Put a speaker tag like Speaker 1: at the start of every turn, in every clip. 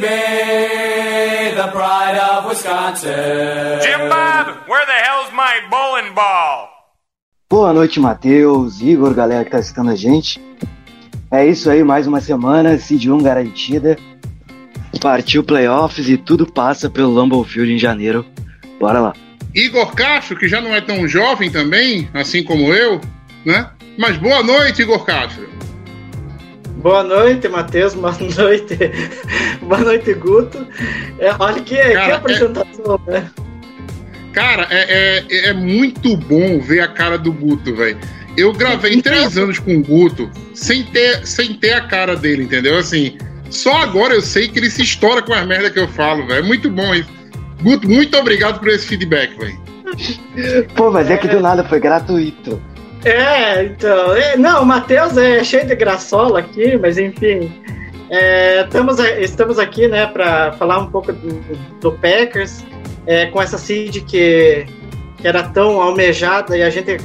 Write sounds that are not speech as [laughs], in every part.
Speaker 1: Baby, the pride of Wisconsin.
Speaker 2: Jim Bob, where the hell's my bowling ball?
Speaker 3: Boa noite, Matheus, Igor, galera que tá assistindo a gente. É isso aí, mais uma semana, Seed 1 garantida. Partiu playoffs e tudo passa pelo Lambeau Field em janeiro. Bora lá.
Speaker 4: Igor Castro, que já não é tão jovem também, assim como eu, né? Mas boa noite, Igor Castro.
Speaker 5: Boa noite, Matheus. Boa noite. [laughs] Boa noite, Guto. É, olha que, que
Speaker 4: Cara,
Speaker 5: apresentação, né?
Speaker 4: Cara, é, é, é muito bom ver a cara do Guto, velho. Eu gravei três anos com o Guto sem ter, sem ter a cara dele, entendeu? Assim, só agora eu sei que ele se estoura com as merdas que eu falo, velho. É muito bom isso. Guto, muito obrigado por esse feedback, velho.
Speaker 3: Pô, mas é que do nada foi gratuito.
Speaker 5: É, então. é, não, o Matheus é cheio de graçola aqui, mas enfim. É, estamos, estamos aqui, né, para falar um pouco do, do Packers, é, com essa seed que, que era tão almejada e a gente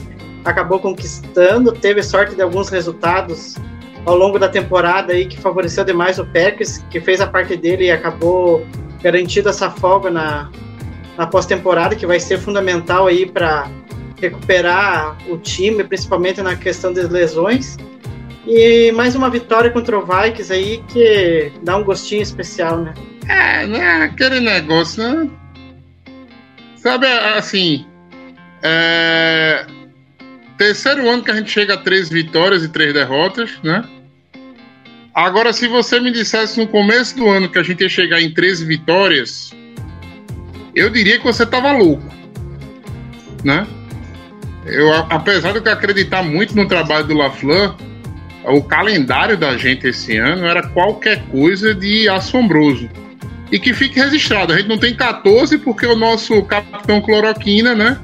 Speaker 5: acabou conquistando. Teve sorte de alguns resultados ao longo da temporada aí que favoreceu demais o Packers, que fez a parte dele e acabou garantindo essa folga na, na pós-temporada, que vai ser fundamental aí para recuperar o time, principalmente na questão das lesões. E mais uma vitória contra o Vikings aí que dá um gostinho especial, né?
Speaker 4: É, né? Aquele negócio, né? Sabe, assim. É... Terceiro ano que a gente chega a três vitórias e três derrotas, né? Agora, se você me dissesse no começo do ano que a gente ia chegar em 13 vitórias, eu diria que você tava louco, né? Eu, apesar de eu acreditar muito no trabalho do LaFleur, o calendário da gente esse ano era qualquer coisa de assombroso. E que fique registrado, a gente não tem 14 porque o nosso capitão Cloroquina, né,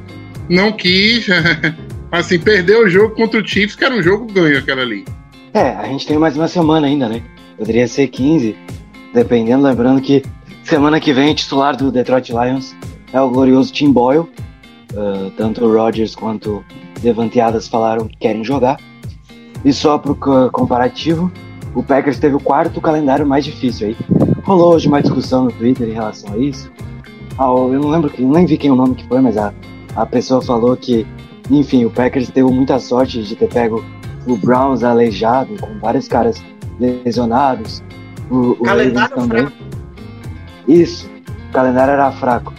Speaker 4: não quis, [laughs] assim, perdeu o jogo contra o Chiefs, que era um jogo ganho aquela ali.
Speaker 3: É, a gente tem mais uma semana ainda, né? Poderia ser 15, dependendo. Lembrando que semana que vem, titular do Detroit Lions é o glorioso Tim Boyle. Ah, tanto o Rodgers quanto o Devante Adams falaram que querem jogar. E só pro co- comparativo, o Packers teve o quarto calendário mais difícil aí. Rolou hoje uma discussão no Twitter em relação a isso. Ah, o- eu não lembro, que- nem vi quem o nome que foi, mas a, a pessoa falou que, enfim, o Packers teve muita sorte de ter pego o Browns aleijado, com vários caras lesionados. O, o
Speaker 5: Calendário
Speaker 3: também. Isso, o calendário era fraco.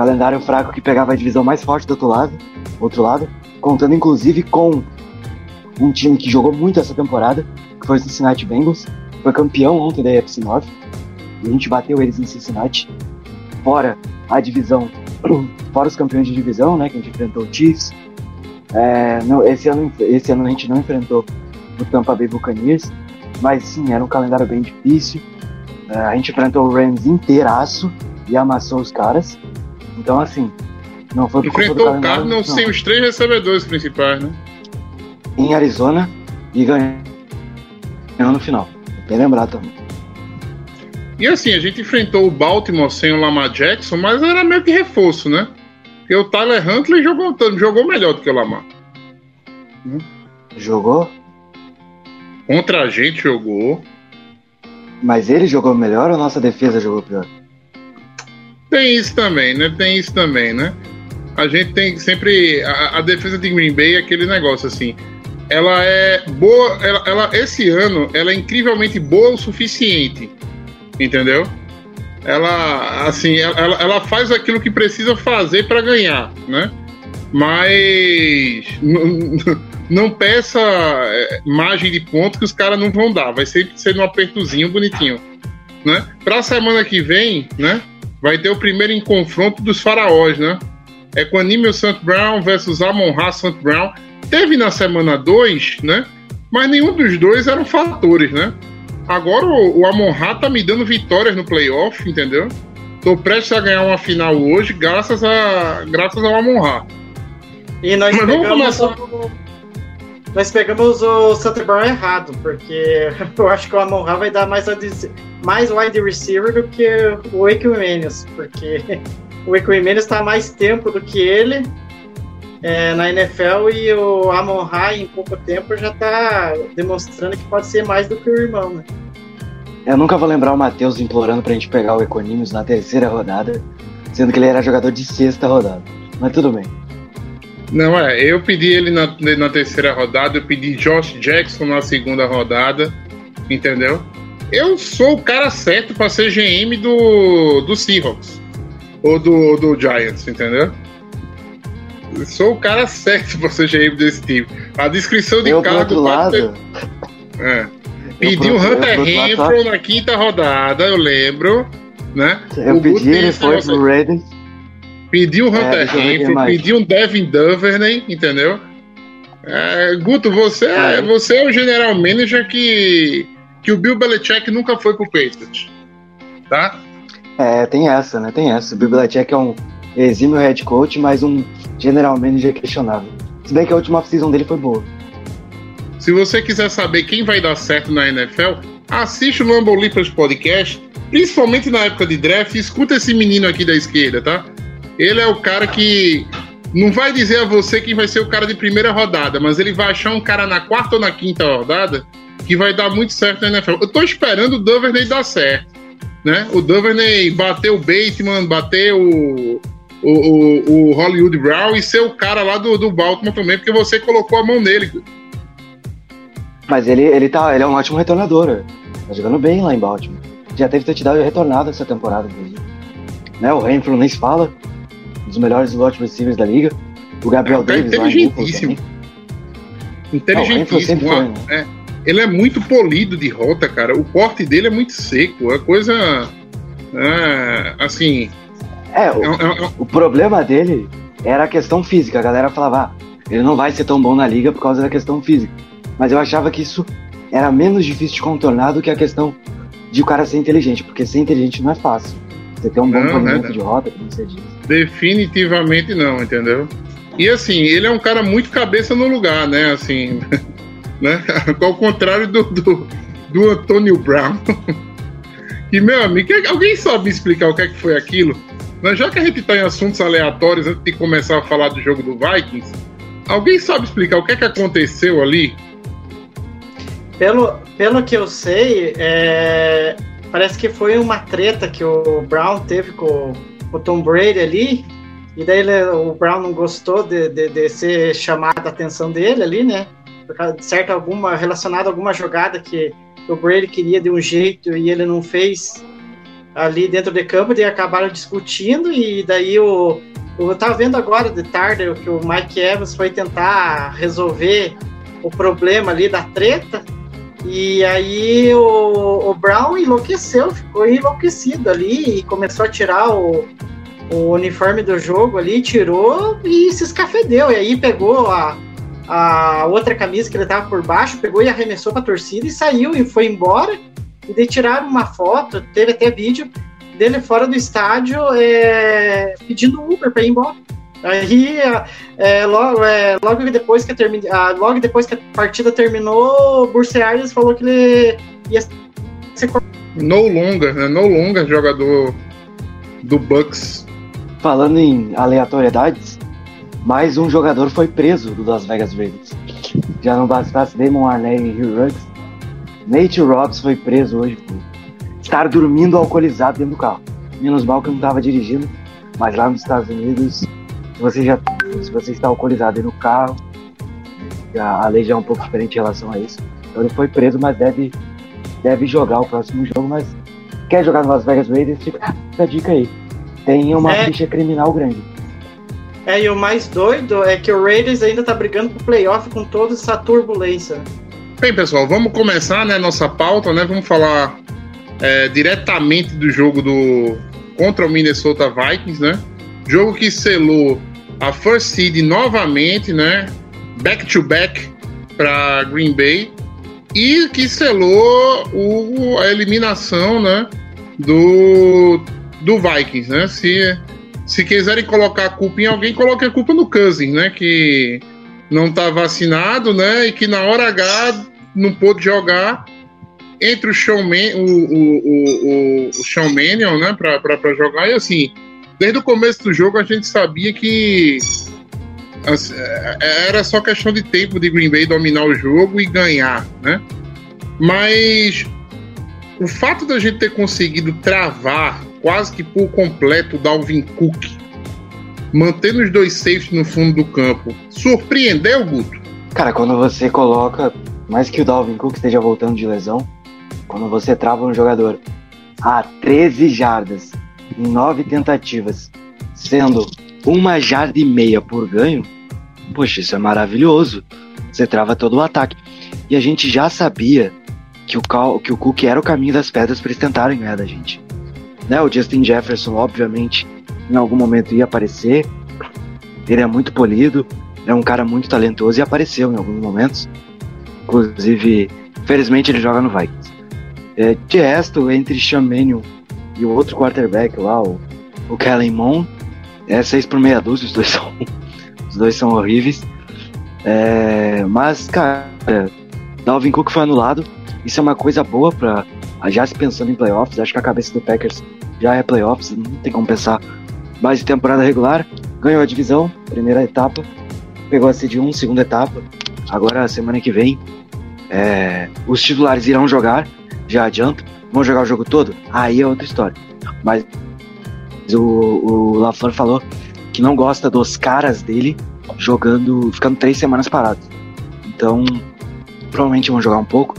Speaker 3: Calendário fraco que pegava a divisão mais forte do outro lado, outro lado contando inclusive com um time que jogou muito essa temporada, que foi o Cincinnati Bengals, foi campeão ontem da AFC North, e a gente bateu eles em Cincinnati, fora a divisão, [clears throat] fora os campeões de divisão, né, que a gente enfrentou o Chiefs. É, não, esse, ano, esse ano a gente não enfrentou o Tampa Bay Buccaneers, mas sim, era um calendário bem difícil. É, a gente enfrentou o Rams inteiraço e amassou os caras. Então, assim, não foi por conta do
Speaker 4: Enfrentou o Cardinals
Speaker 3: não.
Speaker 4: sem os três recebedores principais, né?
Speaker 3: em Arizona e ganhou no final. Bem lembrado também.
Speaker 4: E assim, a gente enfrentou o Baltimore sem o Lamar Jackson, mas era meio que reforço, né? Porque o Tyler Huntley jogou, jogou melhor do que o Lamar.
Speaker 3: Jogou,
Speaker 4: Contra a gente jogou.
Speaker 3: mas ele jogou melhor ou nossa defesa jogou pior?
Speaker 4: Tem isso também, né? Tem isso também, né? A gente tem sempre. A, a defesa de Green Bay é aquele negócio assim. Ela é boa. Ela, ela- esse ano, ela é incrivelmente boa o suficiente. Entendeu? Ela, assim, ela, ela faz aquilo que precisa fazer para ganhar, né? Mas [laughs] não, peça é, margem de ponto que os caras não vão dar. Vai sempre ser um apertozinho bonitinho, né? Para a semana que vem, né? Vai ter o primeiro em confronto dos faraós, né? É com Anímio St. Brown versus Amon Ra St. Brown. Teve na semana 2, né? Mas nenhum dos dois eram fatores, né? Agora o, o Amon-Ra tá me dando vitórias no playoff, entendeu? Tô prestes a ganhar uma final hoje, graças, a, graças ao Amon-Ra.
Speaker 5: E nós
Speaker 4: Mas vamos começar.
Speaker 5: o, nós pegamos o Santa Brown errado, porque [laughs] eu acho que o Amon Ra vai dar mais, mais wide receiver do que o Equimanius, porque [laughs] o Equimanius está mais tempo do que ele é, na NFL e o Amon Ra em pouco tempo já está demonstrando que pode ser mais do que o irmão, né?
Speaker 3: Eu nunca vou lembrar o Matheus implorando pra gente pegar o Equanimus na terceira rodada, sendo que ele era jogador de sexta rodada. Mas tudo bem.
Speaker 4: Não, é, eu pedi ele na, na terceira rodada, eu pedi Josh Jackson na segunda rodada, entendeu? Eu sou o cara certo pra ser GM do, do Seahawks ou do, do Giants, entendeu? Eu sou o cara certo pra ser GM desse time. A descrição de
Speaker 3: Eu, pro
Speaker 4: cargo
Speaker 3: lado,
Speaker 4: ter- é.
Speaker 3: eu,
Speaker 4: Pedi
Speaker 3: pro-
Speaker 4: o
Speaker 3: eu,
Speaker 4: Hunter Renfro na quinta rodada, eu lembro, né?
Speaker 3: eu
Speaker 4: O
Speaker 3: pedi, ele foi pro Raiders.
Speaker 4: Pedi um
Speaker 3: É,
Speaker 4: Hunter
Speaker 3: quem
Speaker 4: Renfro,
Speaker 3: mais.
Speaker 4: pedi um Devin Duvernay, entendeu? É, Guto, você é,
Speaker 3: É.
Speaker 4: você é o general manager que, que o Bill Belichick nunca foi pro Patriots. Tá?
Speaker 3: É, tem essa, né? Tem essa. O Bill Belichick é um exímio head coach, mas um general manager questionável. Se bem que a última off-season dele foi boa.
Speaker 4: Se você quiser saber quem vai dar certo na NFL, assiste o Lambo Leapers Podcast, principalmente na época de draft, e escuta esse menino aqui da esquerda, tá? Ele é o cara que não vai dizer a você quem vai ser o cara de primeira rodada, mas ele vai achar um cara na quarta ou na quinta rodada que vai dar muito certo na NFL. Eu tô esperando o Duvernay dar certo, né? O Duvernay bater o Bateman, bater o, o, o, Hollywood Brown e ser o cara lá do, do Baltimore também, porque você colocou a mão nele.
Speaker 3: Mas ele, ele, tá, ele é um ótimo retornador. Tá jogando bem lá em Baltimore. Já teve touchdown retornado essa temporada, inclusive. Né? O Renfro nem se fala. Dos melhores slot receivers da liga. O Gabriel
Speaker 4: É cara
Speaker 3: Davis lá em Buffalo
Speaker 4: inteligentíssimo.
Speaker 3: também.
Speaker 4: Inteligentíssimo.
Speaker 3: sempre foi, né?
Speaker 4: é. ele é muito polido de rota, cara. O corte dele é muito seco. É coisa. é, assim.
Speaker 3: É, o,
Speaker 4: é- é- é-
Speaker 3: o problema dele era a questão física. A galera falava, ah, ele não vai ser tão bom na liga por causa da questão física. Mas eu achava que isso era menos difícil de contornar do que a questão de o cara ser inteligente, porque ser inteligente não é fácil. Você ter um bom
Speaker 4: Não,
Speaker 3: polimento
Speaker 4: é.
Speaker 3: de rota, como você disse.
Speaker 4: Definitivamente não, entendeu? E assim, ele é um cara muito cabeça no lugar, né? Assim. [laughs] né? [laughs] Ao contrário do, do, do Antônio Brown. [laughs] E, meu amigo, alguém sabe explicar o que é que foi aquilo? Já que a gente tá em assuntos aleatórios antes de começar a falar do jogo do Vikings, alguém sabe explicar o que é que aconteceu ali?
Speaker 5: Pelo, pelo que eu sei, é, parece que foi uma treta que o Brown teve com o Tom Brady ali. E daí ele- o Brown não gostou de, de, de ser chamada a atenção dele ali, né? Por causa de certa alguma relacionada a alguma jogada que o Brady queria de um jeito e ele não fez ali dentro de campo, daí acabaram discutindo e daí o eu tava vendo agora de tarde que o Mike Evans foi tentar resolver o problema ali da treta e aí o, o Brown enlouqueceu, ficou enlouquecido ali e começou a tirar o, o uniforme do jogo ali, tirou e se escafedeu. E aí pegou a, a outra camisa que ele tava por baixo, pegou e arremessou pra torcida e saiu e foi embora. E daí tiraram uma foto, teve até vídeo dele fora do estádio é, pedindo Uber pra ir embora. Aí, é, logo, é, logo depois que a termi- ah, logo depois que a partida terminou, o Bruce Arians falou que ele ia ser.
Speaker 4: No longer, né? No longer, jogador do Bucks.
Speaker 3: Falando em aleatoriedades, mais um jogador foi preso do Las Vegas Raiders. Já não bastasse Damon Arnett e Hugh Ruggs, Nate Robbs foi preso hoje por estar dormindo alcoolizado dentro do carro. Menos mal que eu não estava dirigindo, mas lá nos Estados Unidos, se você já se você está alcoolizado aí no carro, já- a lei já é um pouco diferente em relação a isso. Então ele foi preso, mas deve, deve jogar o próximo jogo, mas quer jogar no Las Vegas Raiders, fica fica [laughs] a dica aí. Tem uma
Speaker 5: É.
Speaker 3: ficha criminal grande.
Speaker 5: É, e o mais doido é que o Raiders ainda tá brigando pro playoff com toda essa turbulência.
Speaker 4: Bem, pessoal, vamos começar, né, nossa pauta, né? Vamos falar é, diretamente do jogo do contra o Minnesota Vikings, né? Jogo que selou a first seed novamente, né? back-to-back para Green Bay e que selou o, a eliminação né, do, do Vikings. Né? Se, se quiserem colocar a culpa em alguém, coloque a culpa no Cousins, né, que não está vacinado né, e que na hora H não pôde jogar entre o Showman, o, o, o, o Showmanion, né, para jogar. E assim, desde o começo do jogo a gente sabia que assim, era só questão de tempo de Green Bay dominar o jogo e ganhar, né? Mas o fato da gente ter conseguido travar quase que por completo o Dalvin Cook, mantendo os dois safes no fundo do campo, surpreendeu, Guto?
Speaker 3: Cara, quando você coloca, mais que o Dalvin Cook esteja voltando de lesão, quando você trava um jogador a 13 jardas em 9 tentativas, sendo uma jarda e meia por ganho, poxa, isso é maravilhoso. Você trava todo o ataque. E a gente já sabia que o, que o Cook era o caminho das pedras para eles tentarem ganhar da gente. Né? O Justin Jefferson, obviamente, em algum momento ia aparecer. Ele é muito polido, é um cara muito talentoso e apareceu em alguns momentos. Inclusive, felizmente ele joga no Vikings. É, de resto, entre Sean Mannion e o outro quarterback lá, o, o Kellen Moon, é 6 por meia dúzia, os dois [laughs] são, os dois são horríveis. É, mas, cara, Dalvin Cook foi anulado. Isso é uma coisa boa para já se pensando em playoffs. Acho que a cabeça do Packers já é playoffs, não tem como pensar mais de temporada regular. Ganhou a divisão, primeira etapa. Pegou a CD1, segunda etapa. Agora, semana que vem, é, os titulares irão jogar já adianto. Vão jogar o jogo todo? Aí é outra história. Mas o, o LaFleur falou que não gosta dos caras dele jogando, ficando três semanas parados. Então, provavelmente vão jogar um pouco.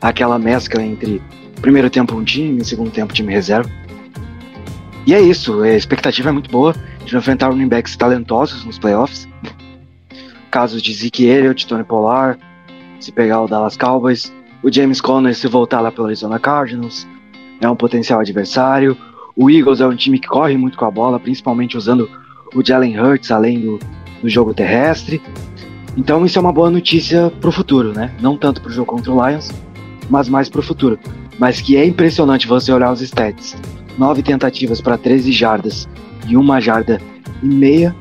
Speaker 3: Aquela mescla entre primeiro tempo um time segundo tempo time reserva. E é isso, a expectativa é muito boa de enfrentar running backs talentosos nos playoffs. Casos de Zeke Elliott, Tony Pollard, se pegar o Dallas Cowboys, o James Conner se voltar lá pelo Arizona Cardinals é um potencial adversário. O Eagles é um time que corre muito com a bola, principalmente usando o Jalen Hurts além do, do jogo terrestre. Então isso é uma boa notícia pro futuro, né? Não tanto pro jogo contra o Lions, mas mais pro futuro. Mas que é impressionante você olhar os stats. Nove tentativas para 13 jardas e uma jarda e meia.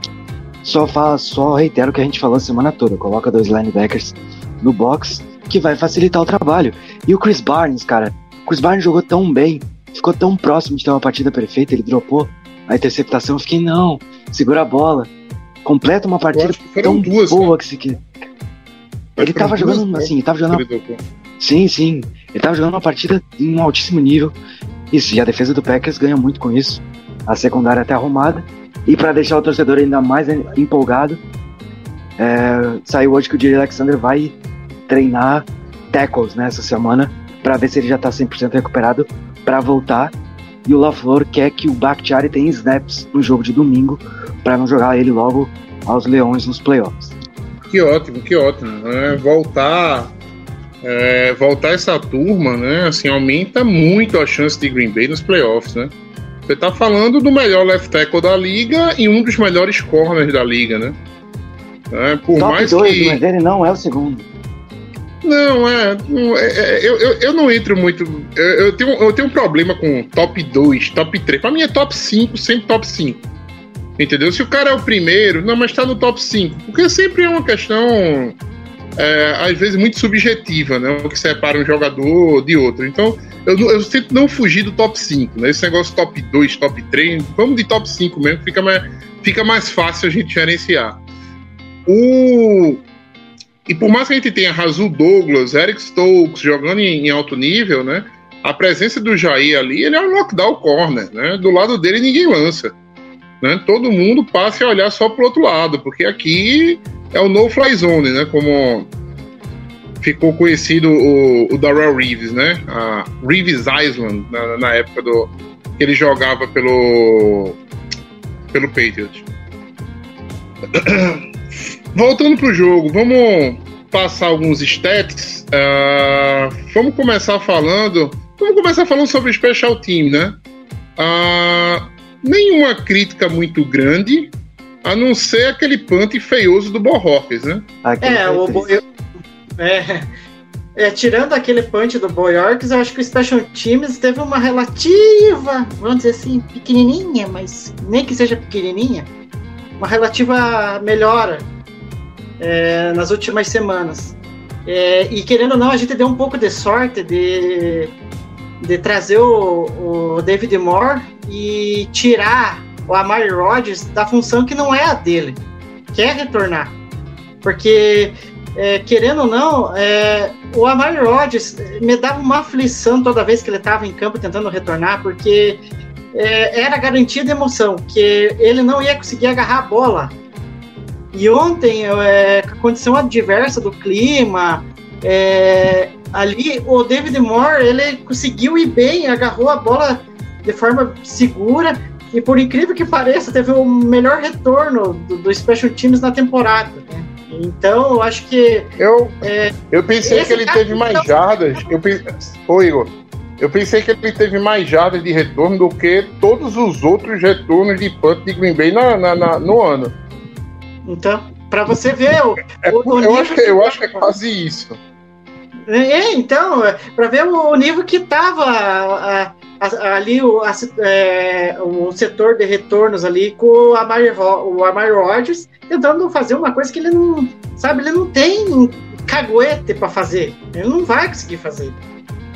Speaker 3: Só fala, só reitero o que a gente falou a semana toda. Coloca dois linebackers no box que vai facilitar o trabalho. E o Chris Barnes, cara, o Chris Barnes jogou tão bem, ficou tão próximo de ter uma partida perfeita, ele dropou a interceptação, eu fiquei, não, segura a bola, completa uma partida tão duas, boa né? que se quer. Ele tava jogando, duas, assim, ele tava jogando. Uma... Sim, sim. Ele tava jogando uma partida em um altíssimo nível. Isso, e a defesa do Packers ganha muito com isso. A secundária até arrumada. E para deixar o torcedor ainda mais empolgado, é, saiu hoje que o Jerry Alexander vai treinar tackles nessa né, semana para ver se ele já tá 100% recuperado para voltar. E o LaFleur quer que o Bakhtiari tenha snaps no jogo de domingo para não jogar ele logo aos Leões nos playoffs.
Speaker 4: Que ótimo, que ótimo. É, voltar é, voltar essa turma, né? Assim, aumenta muito a chance de Green Bay nos playoffs, né? Você tá falando do melhor left tackle da liga e um dos melhores corners da liga, né?
Speaker 3: É, por Top mais dois, que... mas ele não é o segundo.
Speaker 4: Não, é. Não, é, é eu, eu, não entro muito. Eu, eu, tenho, eu tenho um problema com top 2, top 3. Pra mim é top 5, sempre top 5. Entendeu? Se o cara é o primeiro, não, mas tá no top 5. Porque sempre é uma questão, é, às vezes, muito subjetiva, né? O que separa um jogador de outro. Então, eu, eu tento não fugir do top 5, né? Esse negócio top 2, top 3, vamos de top 5 mesmo, fica mais, fica mais fácil a gente diferenciar. O e por mais que a gente tenha Razul Douglas, Eric Stokes jogando em, alto nível, né? A presença do Jair ali, ele é um lockdown corner, né? Do lado dele ninguém lança. Né? Todo mundo passa a olhar só pro outro lado, porque aqui é o no-fly zone, né? Como ficou conhecido o, o Darrell Reeves, né? A Reeves Island, na, na época do que ele jogava pelo pelo Patriots. [clears throat] Voltando pro jogo, vamos passar alguns stats. Uh, vamos começar falando. Vamos começar falando sobre o Special Team, né? Uh, nenhuma crítica muito grande, A não ser aquele punt feioso do Borroques, né?
Speaker 3: Aquele
Speaker 5: É, o
Speaker 3: triste.
Speaker 5: Bo- é, é, tirando aquele punch do Boyorks, eu acho que o Special Teams teve uma relativa, vamos dizer assim, pequenininha, mas nem que seja pequenininha, uma relativa melhora é, nas últimas semanas. É, e querendo ou não, a gente deu um pouco de sorte de, de trazer o, o David Moore e tirar o Amari Rodgers da função que não é a dele, que é retornar. Porque é, querendo ou não, é, o Amari Rodgers me dava uma aflição toda vez que ele estava em campo tentando retornar, porque é, era garantia de emoção, que ele não ia conseguir agarrar a bola. E ontem, é, com a condição adversa do clima, é, ali o David Moore ele conseguiu ir bem, agarrou a bola de forma segura e por incrível que pareça teve o melhor retorno do, do Special Teams na temporada. né? Então eu acho que
Speaker 4: Eu, eu pensei que ele teve mais
Speaker 5: não-
Speaker 4: jardas. Eu pensei, Ô, Igor, eu pensei que ele teve mais jardas de retorno do que todos os outros retornos de punt de Green Bay na, na- na- no ano.
Speaker 5: Então, para você ver o,
Speaker 4: É,
Speaker 5: o- o
Speaker 4: eu, acho que, eu acho que é quase isso.
Speaker 5: É, então, para ver o nível que estava ali o, a- é, o setor de retornos ali com o Amari, o Amari Rodgers tentando fazer uma coisa que ele não, sabe, ele não tem caguete para fazer. Ele não vai conseguir fazer.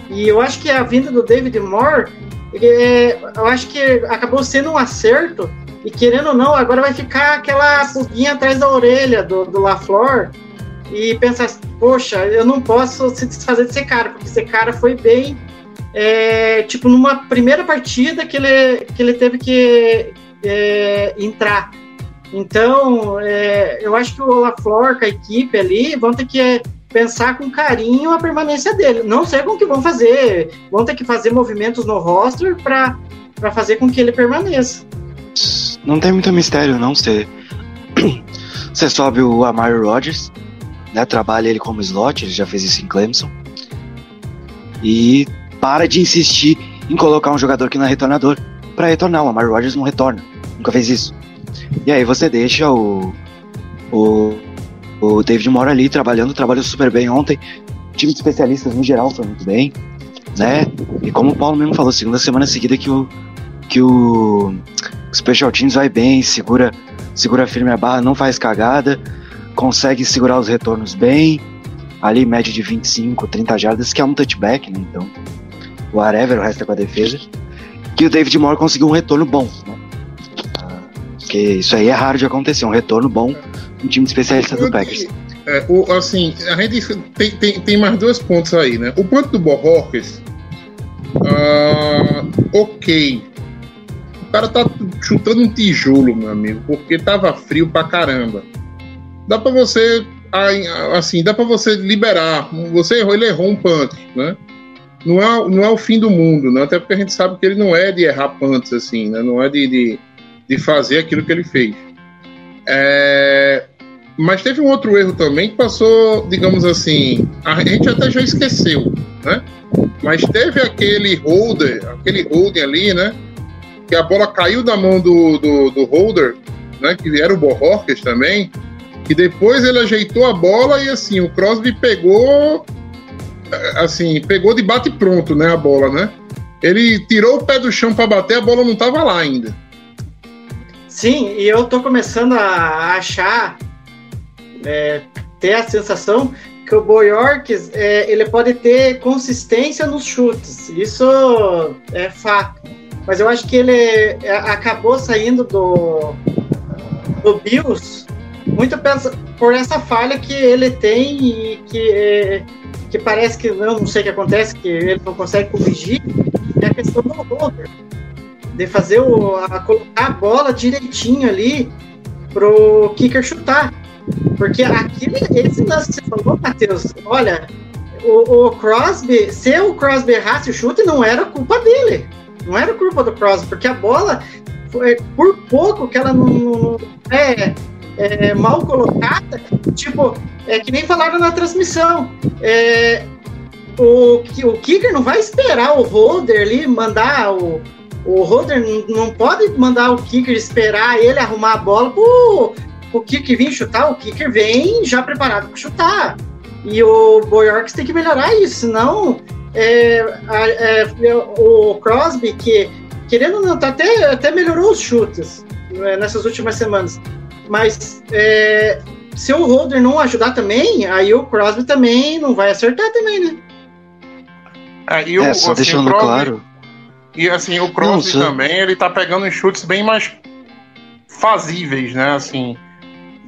Speaker 5: E eu acho que a vinda do David Moore, é, eu acho que acabou sendo um acerto. E querendo ou não, agora vai ficar aquela pulguinha atrás da orelha do, do LaFleur e pensar, poxa, eu não posso se desfazer desse cara, porque esse cara foi bem, é, tipo, numa primeira partida que ele, que ele teve que é, entrar. Então, é, eu acho que o LaFleur com a equipe ali vão ter que pensar com carinho a permanência dele. Não sei como que vão fazer, vão ter que fazer movimentos no roster para fazer com que ele permaneça.
Speaker 3: Não tem muito mistério, não. Você, [clears throat] você sobe o Amari Rodgers, né? Trabalha ele como slot, ele já fez isso em Clemson. E para de insistir em colocar um jogador que não é retornador para retornar. O Amari Rodgers não retorna. Nunca fez isso. E aí você deixa o. O, o David Moore ali trabalhando, trabalhou super bem ontem. O time de especialistas no geral foi muito bem, né? E como o Paulo mesmo falou, segunda semana seguida que o que o Special Teams vai bem, segura, segura firme a barra, não faz cagada, consegue segurar os retornos bem, ali média de 25, 30 jardas, que é um touchback, né? Então, whatever, o resto é com a defesa. Que o David Moore conseguiu um retorno bom, né? Porque isso aí é raro de acontecer, um retorno bom no time de especialistas do Packers.
Speaker 4: É, o, assim, a gente tem, tem, tem mais dois pontos aí, né? O ponto do Borroques, ah, ok. O cara tá chutando um tijolo, meu amigo, porque tava frio pra caramba. Dá pra você, assim, dá pra você liberar. Você errou, ele errou um punt, né? Não é, não é o fim do mundo, né? Até porque a gente sabe que ele não é de errar punts, assim, né? Não é de, de, de fazer aquilo que ele fez. É, mas teve um outro erro também que passou, digamos assim, a gente até já esqueceu, né? Mas teve aquele holder, aquele holding ali, né? Que a bola caiu da mão do, do, do holder, né? Que era o Borrorques também. E depois ele ajeitou a bola e assim, o Crosby pegou assim, pegou de bate pronto, né, a bola, né? Ele tirou o pé do chão para bater, a bola não tava lá ainda.
Speaker 5: Sim, e eu tô começando a achar, é, ter a sensação que o Boyorks, é, ele pode ter consistência nos chutes. Isso é fato. Mas eu acho que ele é, acabou saindo do, do Bills muito por essa falha que ele tem e que, é, que parece que eu não sei o que acontece, que ele não consegue corrigir, é a questão do holder. De fazer o, a, colocar a bola direitinho ali pro kicker chutar. Porque aquele, esse lance que você falou, Matheus, olha, o, o Crosby, se o Crosby errasse o chute, não era culpa dele. Não era culpa do Crosby, porque a bola, foi, por pouco que ela não, não é, é, mal colocada, tipo, é que nem falaram na transmissão. É, o, o kicker não vai esperar o holder ali mandar o, O Holder não pode mandar o kicker esperar ele arrumar a bola pro, pro kicker vir chutar. O kicker vem já preparado para chutar. E o Boyorks tem que melhorar isso, senão é, a- é, o Crosby, que querendo ou não, tá até, até melhorou os chutes né, nessas últimas semanas. Mas é, se o Holder não ajudar também, aí o Crosby também não vai acertar também, né?
Speaker 4: É, e o,
Speaker 3: É, só
Speaker 4: assim,
Speaker 3: deixando
Speaker 4: o Crosby-
Speaker 3: claro.
Speaker 4: E assim, o Crosby
Speaker 3: só-
Speaker 4: também, ele tá pegando chutes bem mais fazíveis, né? Assim,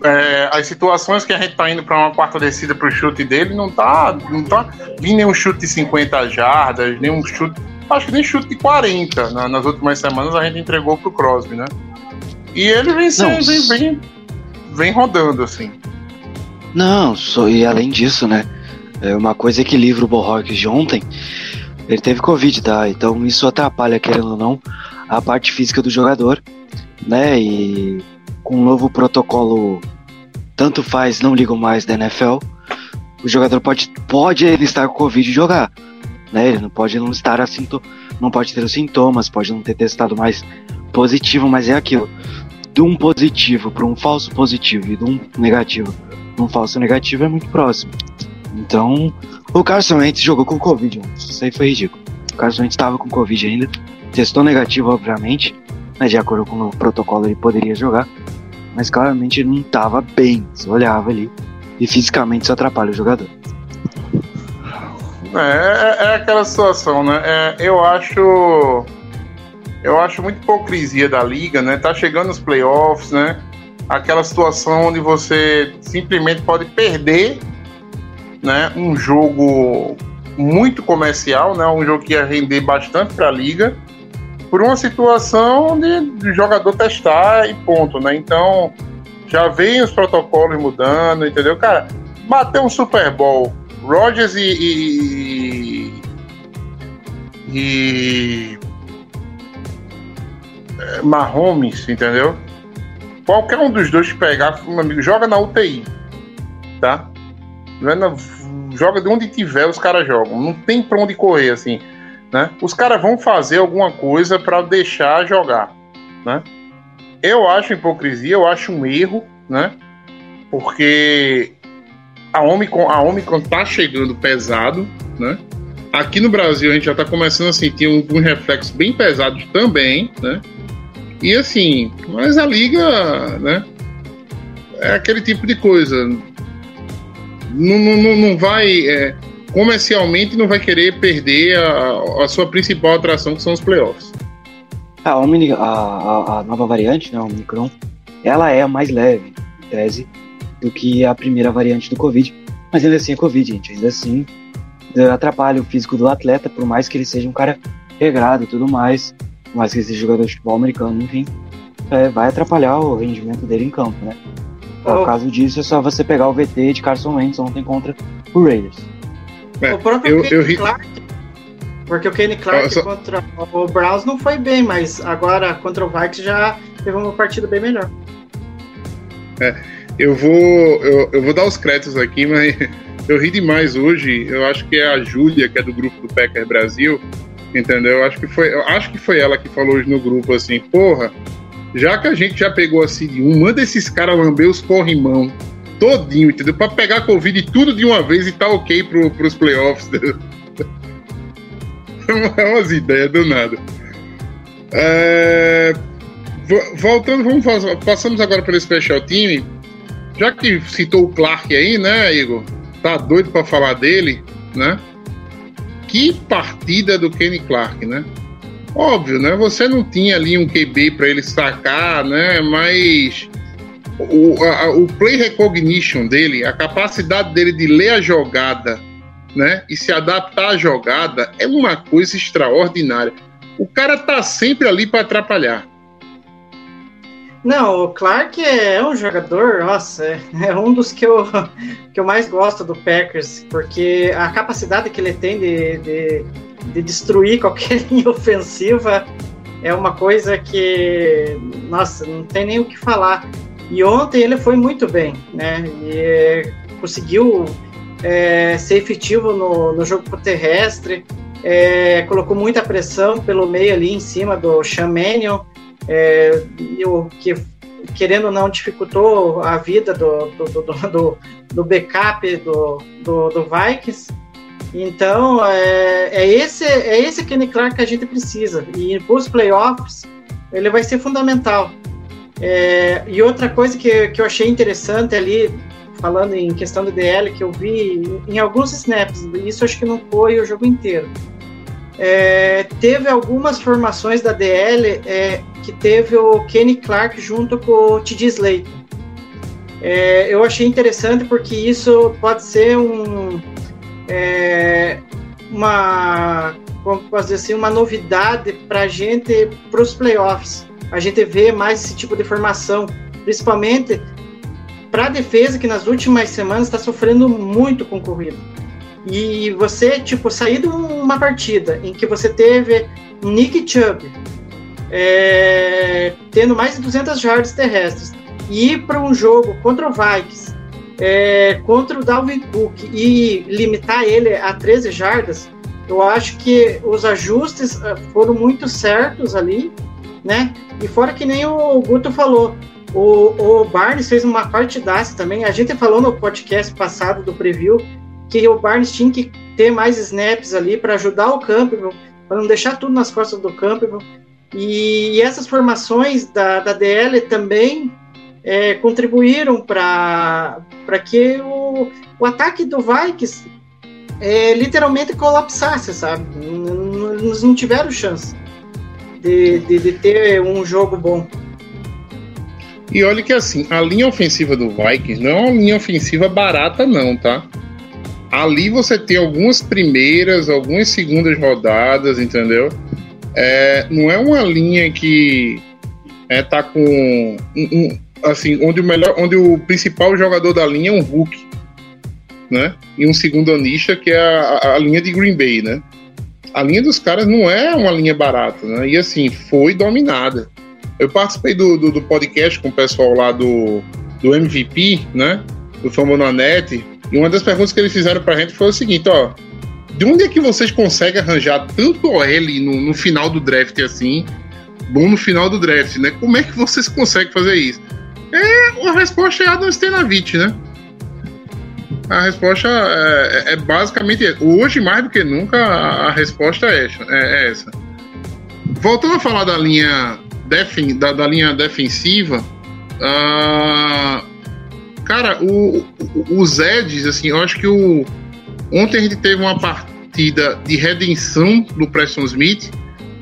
Speaker 4: é, as situações que a gente tá indo para uma quarta descida pro chute dele não tá, não tá vindo nenhum chute de 50 jardas, nenhum chute, acho que nem chute de 40 na- nas últimas semanas a gente entregou pro Crosby, né? E ele vem, sendo- vem, vem, vem rodando assim.
Speaker 3: Não, só, e além disso, né? É uma coisa que livra o Bohawks de ontem, ele teve Covid, tá? Então isso atrapalha, querendo ou não, a parte física do jogador, né? E com o novo protocolo, tanto faz, não ligam mais da NFL, o jogador pode, pode ele estar com Covid e jogar, né? Ele não pode não estar assim, não pode ter os sintomas, pode não ter testado mais positivo, mas é aquilo. De um positivo para um falso positivo e de um negativo um falso negativo é muito próximo. Então, o Carson Wentz jogou com Covid. Isso aí foi ridículo. O Carson Wentz estava com Covid ainda. Testou negativo, obviamente. Né, de acordo com o protocolo, ele poderia jogar. Mas claramente ele não estava bem. Você olhava ali. E fisicamente isso atrapalha o jogador.
Speaker 4: É, é, é aquela situação, né? É, eu acho. Eu acho muito hipocrisia da liga, né? Tá chegando os playoffs, né? Aquela situação onde você simplesmente pode perder, né? Um jogo muito comercial, né? Um jogo que ia render bastante para a liga, por uma situação de, de jogador testar e ponto, né? Então já vem os protocolos mudando, entendeu? Cara, bater um Super Bowl Rodgers e. e, e é, Mahomes, entendeu? Qualquer um dos dois pegar, meu amigo, joga na UTI. Tá? Joga de onde tiver, os caras jogam. Não tem pra onde correr, assim. Né? Os caras vão fazer alguma coisa pra deixar jogar. Né? Eu acho hipocrisia, eu acho um erro, né? Porque a Omicron, a Omicron tá chegando pesado, né? Aqui no Brasil a gente já tá começando a sentir um, um reflexo bem pesado também, né? E assim, mas a liga, né? É aquele tipo de coisa. Não, não- não vai. é, comercialmente não vai querer perder a, a sua principal atração, que são os playoffs.
Speaker 3: A, Omni, a, a, a nova variante, né, a Omicron, ela é a mais leve, em tese, do que a primeira variante do Covid. Mas ainda assim é Covid, gente. Ainda assim eh, atrapalha o físico do atleta, por mais que ele seja um cara regrado e tudo mais, por mais que ele seja jogador de futebol americano, enfim, eh, vai atrapalhar o rendimento dele em campo, né?
Speaker 5: Oh.
Speaker 3: No caso disso, é só você pegar o VT de Carson Wentz ontem contra o Raiders.
Speaker 4: É,
Speaker 5: o próprio
Speaker 4: eu-
Speaker 5: Kenny
Speaker 4: eu ri-
Speaker 5: Clark. Porque o Kenny Clark
Speaker 4: só-
Speaker 5: contra o Browns não foi bem, mas agora contra o Vikings já teve uma partida bem melhor.
Speaker 4: Eu vou, eu, eu vou dar os créditos aqui, mas [laughs] eu ri demais hoje. Eu acho que é a Júlia, que é do grupo do Packer Brasil, entendeu? Eu acho que foi, eu acho que foi ela que falou hoje no grupo assim, porra, já que a gente já pegou a Seed 1, manda esses caras lamber os corrimão todinho, entendeu? Pra pegar Covid tudo de uma vez e tá ok pro, pros playoffs. [laughs] É umas ideias do nada. É, vo- voltando, vamos fazer- passamos agora pelo Special Team. Já que citou o Clark aí, né, Igor? Tá doido pra falar dele, né? Que partida do Kenny Clark, né? Óbvio, né? Você não tinha ali um QB para ele sacar, né? Mas o, a- o play recognition dele, a capacidade dele de ler a jogada, né? E se adaptar à jogada é uma coisa extraordinária. O cara tá sempre ali para atrapalhar.
Speaker 5: Não, o Clark é um jogador, nossa, é, é um dos que eu, [laughs] que eu mais gosto do Packers, porque a capacidade que ele tem de, de, de destruir [laughs] qualquer linha ofensiva é uma coisa que, nossa, não tem nem o que falar. E ontem ele foi muito bem, né? E é, conseguiu é, ser efetivo no, no jogo terrestre. é, colocou muita pressão pelo meio ali em cima do Sean Mannion, é, o que querendo ou não dificultou a vida do, do, do, do, do backup do, do, do Vikings. Então é, é, esse é esse Kenny Clark que a gente precisa e para os playoffs ele vai ser fundamental. É, e outra coisa que, que eu achei interessante ali falando em questão do DL que eu vi em alguns snaps, isso acho que não foi o jogo inteiro. É, teve algumas formações da DL é, que teve o Kenny Clark junto com o T.D. Slayton. É, eu achei interessante porque isso pode ser um, é, uma, como posso dizer assim, uma novidade para a gente para os playoffs. A gente vê mais esse tipo de formação, principalmente para a defesa que nas últimas semanas está sofrendo muito com corrida. E você, tipo, sair de uma partida em que você teve Nick Chubb é, tendo mais de 200 jardas terrestres e ir para um jogo contra o Vikings, é, contra o Dalvin Cook e limitar ele a 13 jardas, eu acho que os ajustes ah, foram muito certos ali, né? E fora que nem o Guto falou, o, o Barnes fez uma partidaça também. A gente falou no podcast passado do preview que o Barnes tinha que ter mais snaps ali para ajudar o Campbell, para não deixar tudo nas costas do Campbell. E essas formações da, da DL também é, contribuíram para que o, o ataque do Vikings é, literalmente colapsasse, sabe? Eles não tiveram chance de, de, de ter um jogo bom.
Speaker 4: E olha que assim, a linha ofensiva do Vikings não é uma linha ofensiva barata, não, tá? Ali você tem algumas primeiras, algumas segundas rodadas, entendeu? É, não é uma linha que é, tá com um, um, assim, onde o melhor, onde o principal jogador da linha é um Hulk, né? E um segundo anista que é a, a, linha de Green Bay, né? A linha dos caras não é uma linha barata, né? E assim, foi dominada. Eu participei do, do, do podcast com o pessoal lá do, do MVP, né? Do Famonanet, e uma das perguntas que eles fizeram pra gente foi o seguinte, ó. De onde é que vocês conseguem arranjar tanto OL no, no final do draft assim? Bom no final do draft, né? Como é que vocês conseguem fazer isso? É, a resposta é Adam Stenavich, né? A resposta é, é, é basicamente hoje mais do que nunca a, resposta é essa, é, é essa. Voltando a falar da linha defen da, da, linha defensiva, uh, cara, o, o, os Eds, assim, eu acho que o ontem a gente teve uma partida de redenção do Preston Smith,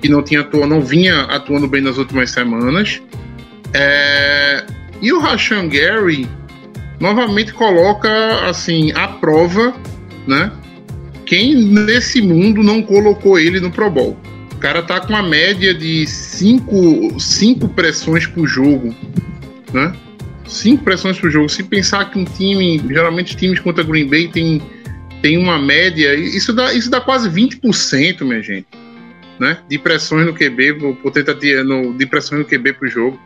Speaker 4: que não tinha atuado, não vinha atuando bem nas últimas semanas. É, e o Rashan Gary novamente coloca assim a prova, né? Quem nesse mundo não colocou ele no Pro Bowl? O cara tá com uma média de cinco, cinco pressões por jogo, né? Cinco pressões por jogo. Se pensar que um time, geralmente times contra Green Bay tem, tem uma média, isso dá, isso dá quase 20%, minha gente, né? De pressões no QB, por tentativa, no, de pressões no QB pro jogo.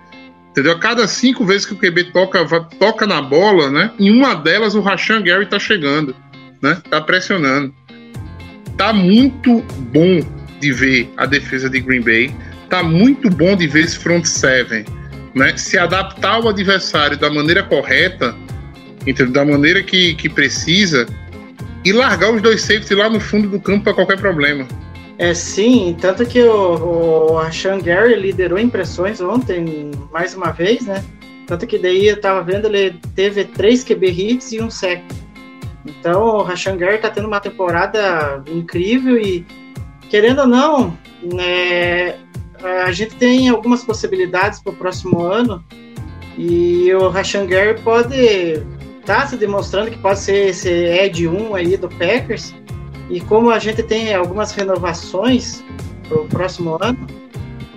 Speaker 4: Entendeu? A cada cinco vezes que o QB toca, toca na bola, né? Em uma delas o Rashan Gary tá chegando, né? Tá pressionando. Tá muito bom de ver a defesa de Green Bay. Tá muito bom de ver esse front seven, né? Se adaptar ao adversário da maneira correta, entendeu? da maneira que, que precisa, e largar os dois safety lá no fundo do campo para qualquer problema.
Speaker 5: É sim, tanto que o, o Sean Gary liderou impressões ontem, mais uma vez, né? Tanto que daí eu tava vendo, ele teve três QB hits e um sec. Então o Rashan Gary tá tendo uma temporada incrível e querendo ou não, né, a gente tem algumas possibilidades para o próximo ano e o Rashan Gary pode estar tá se demonstrando que pode ser esse Ed 1 aí do Packers. E como a gente tem algumas renovações para o próximo ano,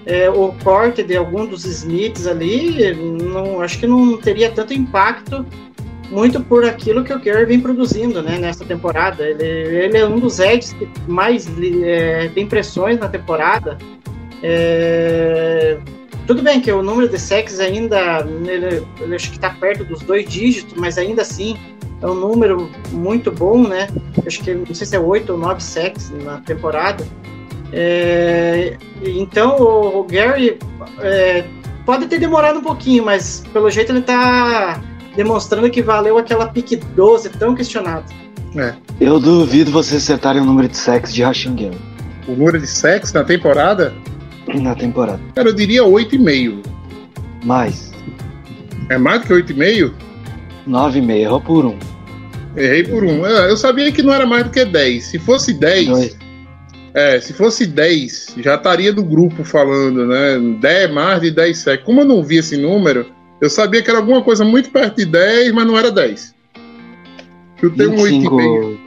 Speaker 5: é, o corte de algum dos Smiths ali, não, acho que não teria tanto impacto muito por aquilo que o Gary vem produzindo né, nessa temporada. Ele, ele é um dos edges que mais é, tem pressões na temporada. É, tudo bem que o número de sacks ainda, ele, ele acho que está perto dos dois dígitos, mas ainda assim é um número muito bom, né? Acho que não sei se é 8 ou 9 sacks na temporada. É, então o, Gary é, pode ter demorado um pouquinho, mas pelo jeito ele está demonstrando que valeu aquela pique 12 tão questionada.
Speaker 4: É.
Speaker 3: Eu duvido vocês acertarem o número de sacks de Rashan Gary
Speaker 4: O número de sacks na temporada?
Speaker 3: na temporada.
Speaker 4: Cara, eu diria 8,5.
Speaker 3: Mais.
Speaker 4: É mais do que 8,5?
Speaker 3: 9,5, errou por um.
Speaker 4: Errei por um. É, Eu sabia que não era mais do que 10. Se fosse 10,
Speaker 3: Dois.
Speaker 4: é, se fosse 10, já estaria do grupo falando, né? 10 mais de 10 sacks. Como eu não vi esse número, eu sabia que era alguma coisa muito perto de 10, mas não era 10. Chutei um 8,5.
Speaker 3: 25,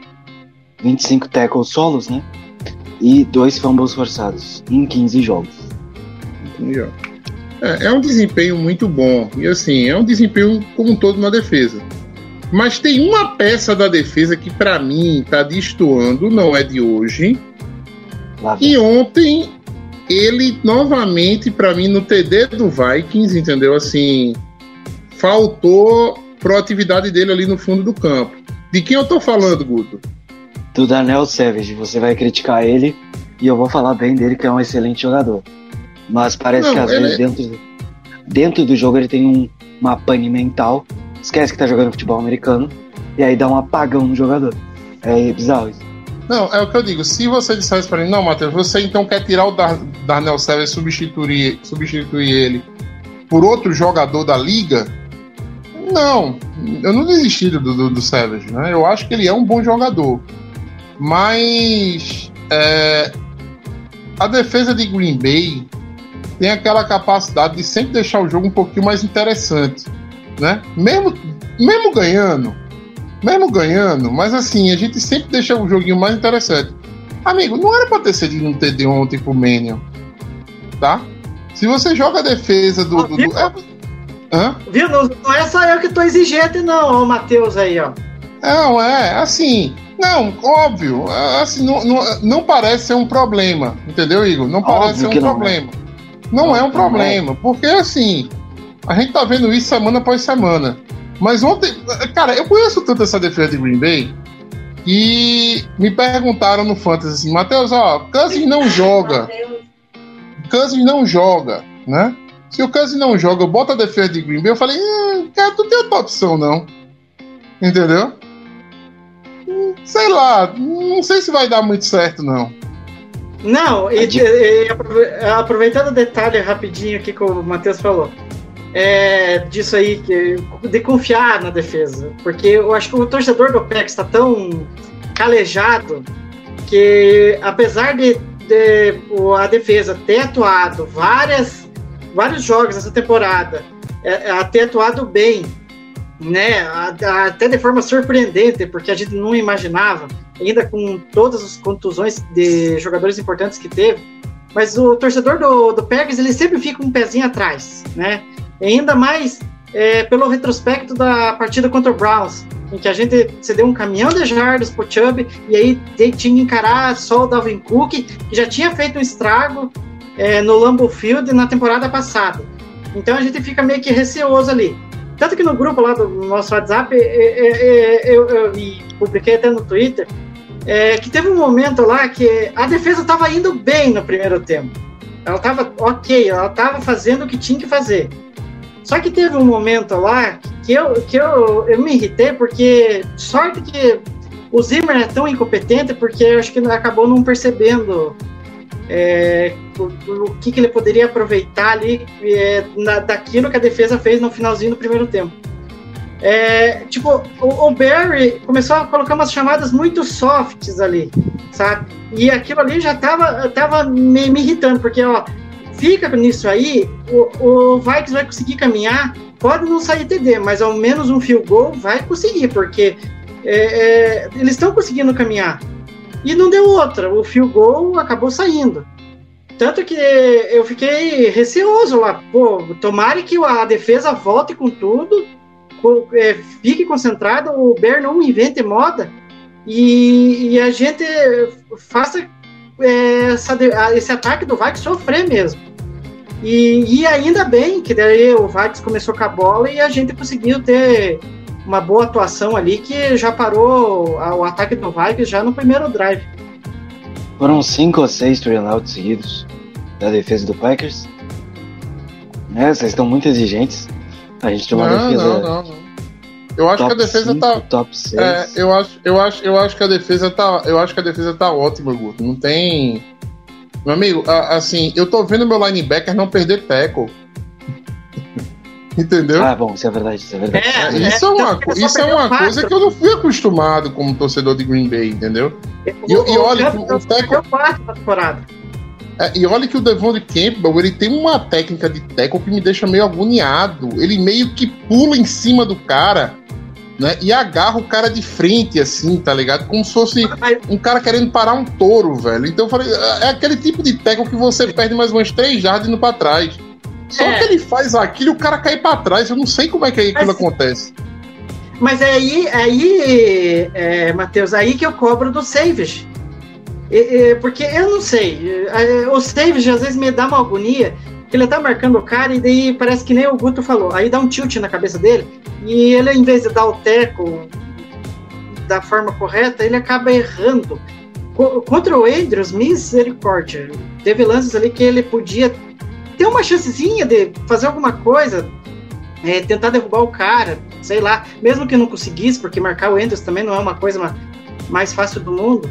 Speaker 3: 25 tackles solos, né? E dois fumbles forçados em 15 jogos.
Speaker 4: É, é um desempenho muito bom. E assim, é um desempenho como um todo na defesa. Mas tem uma peça da defesa que, pra mim, tá destoando, não é de hoje. E ontem, ele novamente, pra mim, no TD do Vikings, entendeu? Assim, faltou proatividade dele ali no fundo do campo. De quem eu tô falando, Guto?
Speaker 3: Do Daniel Savage, você vai criticar ele e eu vou falar bem dele, que é um excelente jogador. Mas parece
Speaker 4: Não,
Speaker 3: que às vezes dentro, do- dentro do jogo ele tem um, uma pane mental, esquece que tá jogando futebol americano, e aí dá um apagão no jogador. É bizarro isso.
Speaker 4: Não, é o que eu digo. Se você dissesse pra mim, não, Matheus, você então quer tirar o Dar Darnell Savage e substituir, substituir ele por outro jogador da liga? Não, eu não desisti do, do, do Savage, né? Eu acho que ele é um bom jogador. Mas é, a defesa de Green Bay tem aquela capacidade de sempre deixar o jogo um pouquinho mais interessante, né? Mesmo, mesmo ganhando, mesmo ganhando, mas assim, a gente sempre deixa o joguinho mais interessante. Amigo, não era pra ter cedido um TD ontem pro Manion, tá? Se você joga a defesa do. do, do- é- Hã?
Speaker 5: Viu? Não, não é só eu que tô exigente, não, o Matheus aí, ó.
Speaker 4: Não, é, assim. Não, óbvio. é, Assim, não, não, não parece ser um problema, entendeu, Igor? Não parece
Speaker 3: Óbvio
Speaker 4: ser um
Speaker 3: não é.
Speaker 4: problema. Não é um problema, porque assim, a gente tá vendo isso semana após semana. Mas ontem, cara, eu conheço tanto essa defesa de Green Bay e me perguntaram no Fantasy assim, Matheus, ó, Cousins não joga. Cousins não joga, né? Se o Cousins não joga, eu boto a defesa de Green Bay, eu falei, hum, cara, tu tem outra opção, não. Entendeu? Hum, Sei lá, não sei se vai dar muito certo, não.
Speaker 5: Não, e, e- aprove- aproveitando o detalhe rapidinho aqui que o Matheus falou, é, disso aí, de confiar na defesa. Porque eu acho que o torcedor do PEC está tão calejado que, apesar de, de a defesa ter atuado várias, vários jogos essa temporada, é, é, atuado bem, né, até de forma surpreendente, porque a gente não imaginava, ainda com todas as contusões de jogadores importantes que teve, mas o torcedor do, do Packers, ele sempre fica um pezinho atrás, né, ainda mais é, pelo retrospecto da partida contra o Browns, em que a gente cedeu um caminhão de jardas pro Chubb, e aí tinha que encarar só o Dalvin Cook, que já tinha feito um estrago é, no Lambeau Field na temporada passada. Então a gente fica meio que receoso ali. Tanto que no grupo lá do nosso WhatsApp, é, é, é, eu, eu- e publiquei até no Twitter, é, que teve um momento lá que a defesa estava indo bem no primeiro tempo. Ela estava ok, ela estava fazendo o que tinha que fazer. Só que teve um momento lá que eu, que eu, eu me irritei, porque sorte que o Zimmer é tão incompetente, porque acho que acabou não percebendo é, o, o que, que ele poderia aproveitar ali é, na- daquilo que a defesa fez no finalzinho do primeiro tempo. É, tipo, o, o Barry começou a colocar umas chamadas muito softs ali, sabe? E aquilo ali já tava, tava me, me irritando, porque, ó, fica nisso aí, o, o Vikings vai conseguir caminhar, pode não sair TD, mas ao menos um field goal vai conseguir, porque é, é, eles estão conseguindo caminhar. E não deu outra, o field goal acabou saindo. Tanto que eu fiquei receoso lá, pô, tomara que a defesa volte com tudo, é, fique concentrado, o Bear não invente moda e, e a gente faça é, essa esse ataque do Vikings sofrer mesmo. E, e ainda bem que daí o Vikings começou com a bola e a gente conseguiu ter uma boa atuação ali que já parou a- o ataque do Vikings já no primeiro drive.
Speaker 3: Foram cinco ou seis three and outs seguidos da defesa do Packers. É, vocês estão muito exigentes. A gente tem uma
Speaker 4: Não,
Speaker 3: defesa
Speaker 4: não, não, não. Eu acho que a defesa
Speaker 3: 5,
Speaker 4: tá.
Speaker 3: top 6.
Speaker 4: É, eu acho, eu acho, eu acho que a defesa tá, eu acho que a defesa tá ótima, Guto. Não tem, meu amigo, a- assim, eu tô vendo meu linebacker não perder tackle. [laughs] Entendeu?
Speaker 3: Ah, bom, isso é verdade, isso é verdade.
Speaker 5: É,
Speaker 4: isso é uma,
Speaker 5: que ele
Speaker 4: isso é uma coisa que eu não fui acostumado como torcedor de Green Bay, entendeu? E- e olha que o- o tackle-
Speaker 5: Perdeu quatro na temporada.
Speaker 4: É, e olha que o Devon de Campbell, ele tem uma técnica de tackle que me deixa meio agoniado. Ele meio que pula em cima do cara, né? E agarra o cara de frente, assim, tá ligado? Como se fosse um cara querendo parar um touro, velho. Então eu falei, é aquele tipo de tackle que você perde mais umas três jardas indo pra trás. Só
Speaker 5: É.
Speaker 4: que ele faz aquilo e o cara cai pra trás. Eu não sei como é que aquilo
Speaker 5: Mas-
Speaker 4: acontece.
Speaker 5: Mas é aí, aí é, Matheus, aí que eu cobro do Savage. E- e- porque eu não sei, é, o Savage às vezes me dá uma agonia, que ele tá marcando o cara e daí parece que nem o Guto falou, aí dá um tilt na cabeça dele, e ele, em vez de dar o teco da forma correta, ele acaba errando. Co- Contra o Andrews, misericórdia, teve lances ali que ele podia ter uma chancezinha de fazer alguma coisa, é, tentar derrubar o cara, sei lá, mesmo que não conseguisse, porque marcar o Andrews também não é uma coisa ma- mais fácil do mundo,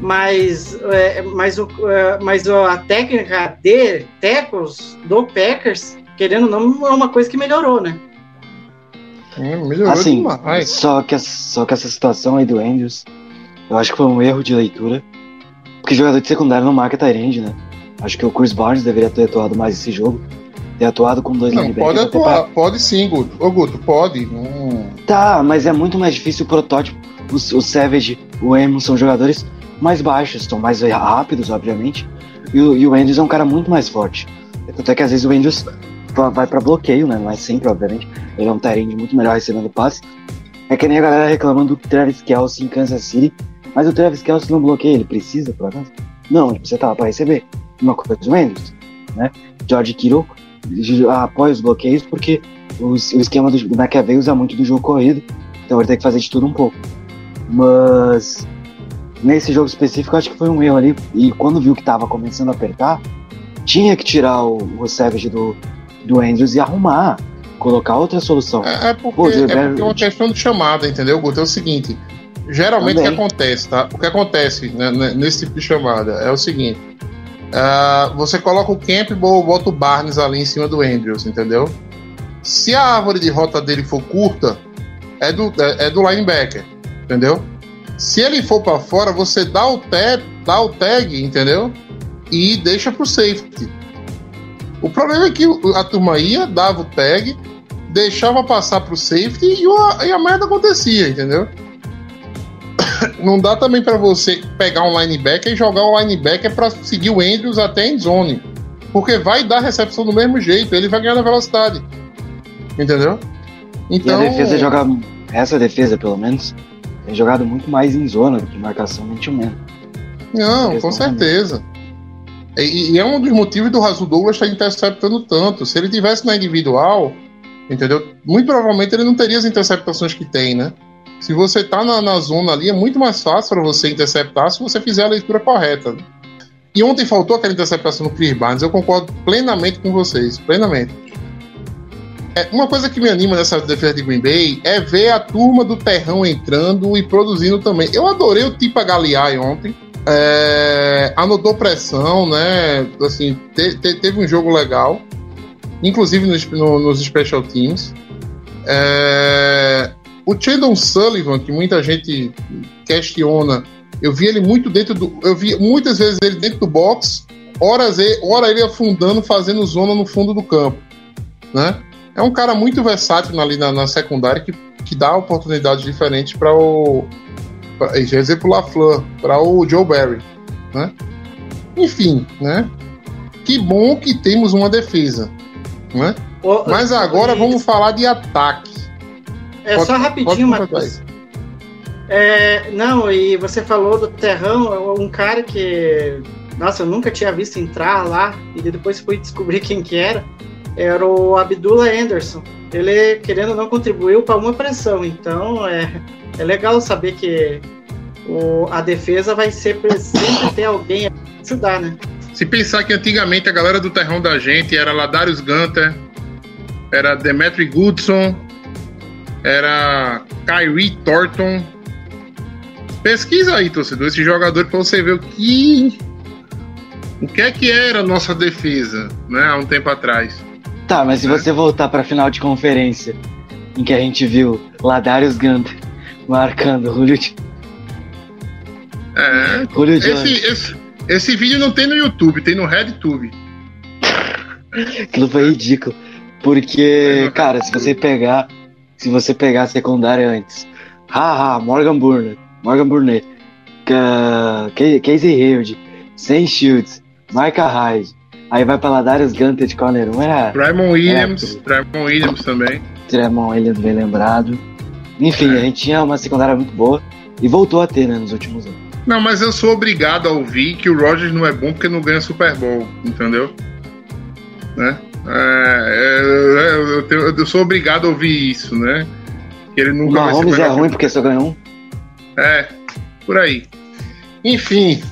Speaker 5: mas, é, mas, o, é, mas a técnica de tackles do Packers, querendo ou não, é uma coisa que melhorou, né?
Speaker 4: Hum, melhorou
Speaker 3: Assim,
Speaker 4: demais.
Speaker 3: só que, só que essa situação aí do Andrews, eu acho que foi um erro de leitura. Porque jogador de secundário não marca Tyrande, né? Acho que o Chris Barnes deveria ter atuado mais esse jogo. Ter atuado com dois
Speaker 4: Não,
Speaker 3: linebackers.
Speaker 4: pode atuar, pode sim, Guto. Ô, Guto, pode. Hum.
Speaker 3: Tá, mas é muito mais difícil o protótipo. O, o Savage, o Emo são jogadores mais baixos, são mais rápidos, obviamente. E o, e o Andrews é um cara muito mais forte. Tanto é que às vezes o Andrews va- vai pra bloqueio, né? Não é sempre, obviamente. Ele é um Tyrande muito melhor recebendo passe. É que nem a galera reclamando do Travis Kelsey em Kansas City. Mas o Travis Kelsey não bloqueia, ele precisa, por acaso? Não, tipo, você tá lá pra receber. Uma coisa do Andrews, né? George Kittle apoia os bloqueios porque os- o esquema do McAvey usa muito do jogo corrido. Então ele tem que fazer de tudo um pouco. Mas nesse jogo específico, acho que foi um erro ali. E quando viu que tava começando a apertar, tinha que tirar o, o Savage do, do Andrews e arrumar, colocar outra solução.
Speaker 4: É, é porque,
Speaker 3: Pô,
Speaker 4: é porque é uma questão de chamada, entendeu, Guto? É o seguinte. Geralmente o que
Speaker 3: Também.
Speaker 4: acontece, tá? O que acontece né, né, nesse tipo de chamada é o seguinte. ah, você coloca o Campbell, bota o Barnes ali em cima do Andrews, entendeu? Se a árvore de rota dele for curta, é do, é, é do linebacker, entendeu? Se ele for para fora, você dá o, tag, dá o tag, entendeu? E deixa pro safety. O problema é que a turma ia, dava o tag, deixava passar pro safety e, o- e a merda acontecia, entendeu? [coughs] Não dá também para você pegar um linebacker e jogar o linebacker para seguir o Andrews até em zone. Porque vai dar recepção do mesmo jeito, ele vai ganhar na velocidade. Entendeu?
Speaker 3: E
Speaker 4: Então,
Speaker 3: a defesa joga. Essa defesa, pelo menos, tem jogado muito mais em zona do que marcação man-to-man.
Speaker 4: Não,
Speaker 3: Eles
Speaker 4: com certeza. E, e é um dos motivos do Rasul Douglas estar interceptando tanto. Se ele tivesse na individual, entendeu? Muito provavelmente ele não teria as interceptações que tem, né? Se você tá na, na zona ali, é muito mais fácil para você interceptar se você fizer a leitura correta. E ontem faltou aquela interceptação no Chris Barnes, eu concordo plenamente com vocês, plenamente. É, uma coisa que me anima nessa defesa de Green Bay é ver a turma do terrão entrando e produzindo também. Eu adorei o Tipa Galeai ontem. É, anotou pressão, né? Assim, te- te- teve um jogo legal, inclusive nos, no- nos special teams. É, o Chandon Sullivan, que muita gente questiona, eu vi ele muito dentro do. Eu vi muitas vezes ele dentro do box, horas ele, hora ele afundando, fazendo zona no fundo do campo. Né? É um cara muito versátil ali na, na secundária que, que dá oportunidades diferentes para o. Pra, já ia dizer pro LaFleur, para o Joe Barry. Né? Enfim, né? Que bom que temos uma defesa. Né?
Speaker 5: O-
Speaker 4: Mas agora vamos falar de ataque.
Speaker 5: É
Speaker 4: Pode-
Speaker 5: só rapidinho, Matheus. É, não, e você falou do Terrão, um cara que, nossa, eu nunca tinha visto entrar lá, e depois fui descobrir [laughs] quem que era. Era o Abdullah Anderson. Ele, querendo ou não, contribuiu para uma pressão. Então, é, é legal saber que o, a defesa vai ser sempre ter alguém a ajudar, né?
Speaker 4: Se pensar que antigamente a galera do terrão da gente era Ladarius Gunter, era Demetri Goodson, era Kyrie Thornton. Pesquisa aí, torcedor, esse jogador pra você ver o que. O que é que era a nossa defesa, né, há um tempo atrás.
Speaker 3: Tá, mas se
Speaker 4: É.
Speaker 3: você voltar pra final de conferência, em que a gente viu Ladarius Gunter marcando Julio,
Speaker 4: É,
Speaker 3: Julio
Speaker 4: esse,
Speaker 3: Jones.
Speaker 4: esse, esse vídeo não tem no YouTube, tem no RedTube.
Speaker 3: Aquilo foi ridículo. Porque, cara, se você pegar. Se você pegar a secundária antes. Haha, Morgan Burnett. Morgan Ca- Casey Hayward. Sam Shields. Micah Hyde. Aí vai pra Ladarius Gunter de corner 1. Era
Speaker 4: Draymond Williams,
Speaker 3: tudo.
Speaker 4: Draymond Williams também.
Speaker 3: Tremon Williams bem lembrado. Enfim, a gente tinha uma secundária muito boa. E voltou a ter, né, nos últimos anos.
Speaker 4: Não, mas eu sou obrigado a ouvir que o Rogers não é bom porque não ganha Super Bowl, entendeu? Né? É, é, eu, tenho- eu sou obrigado a ouvir isso, né? Que ele
Speaker 3: O
Speaker 4: nunca vai ser
Speaker 3: Mahomes é ruim porque só ganhou um.
Speaker 4: É, por aí. Enfim,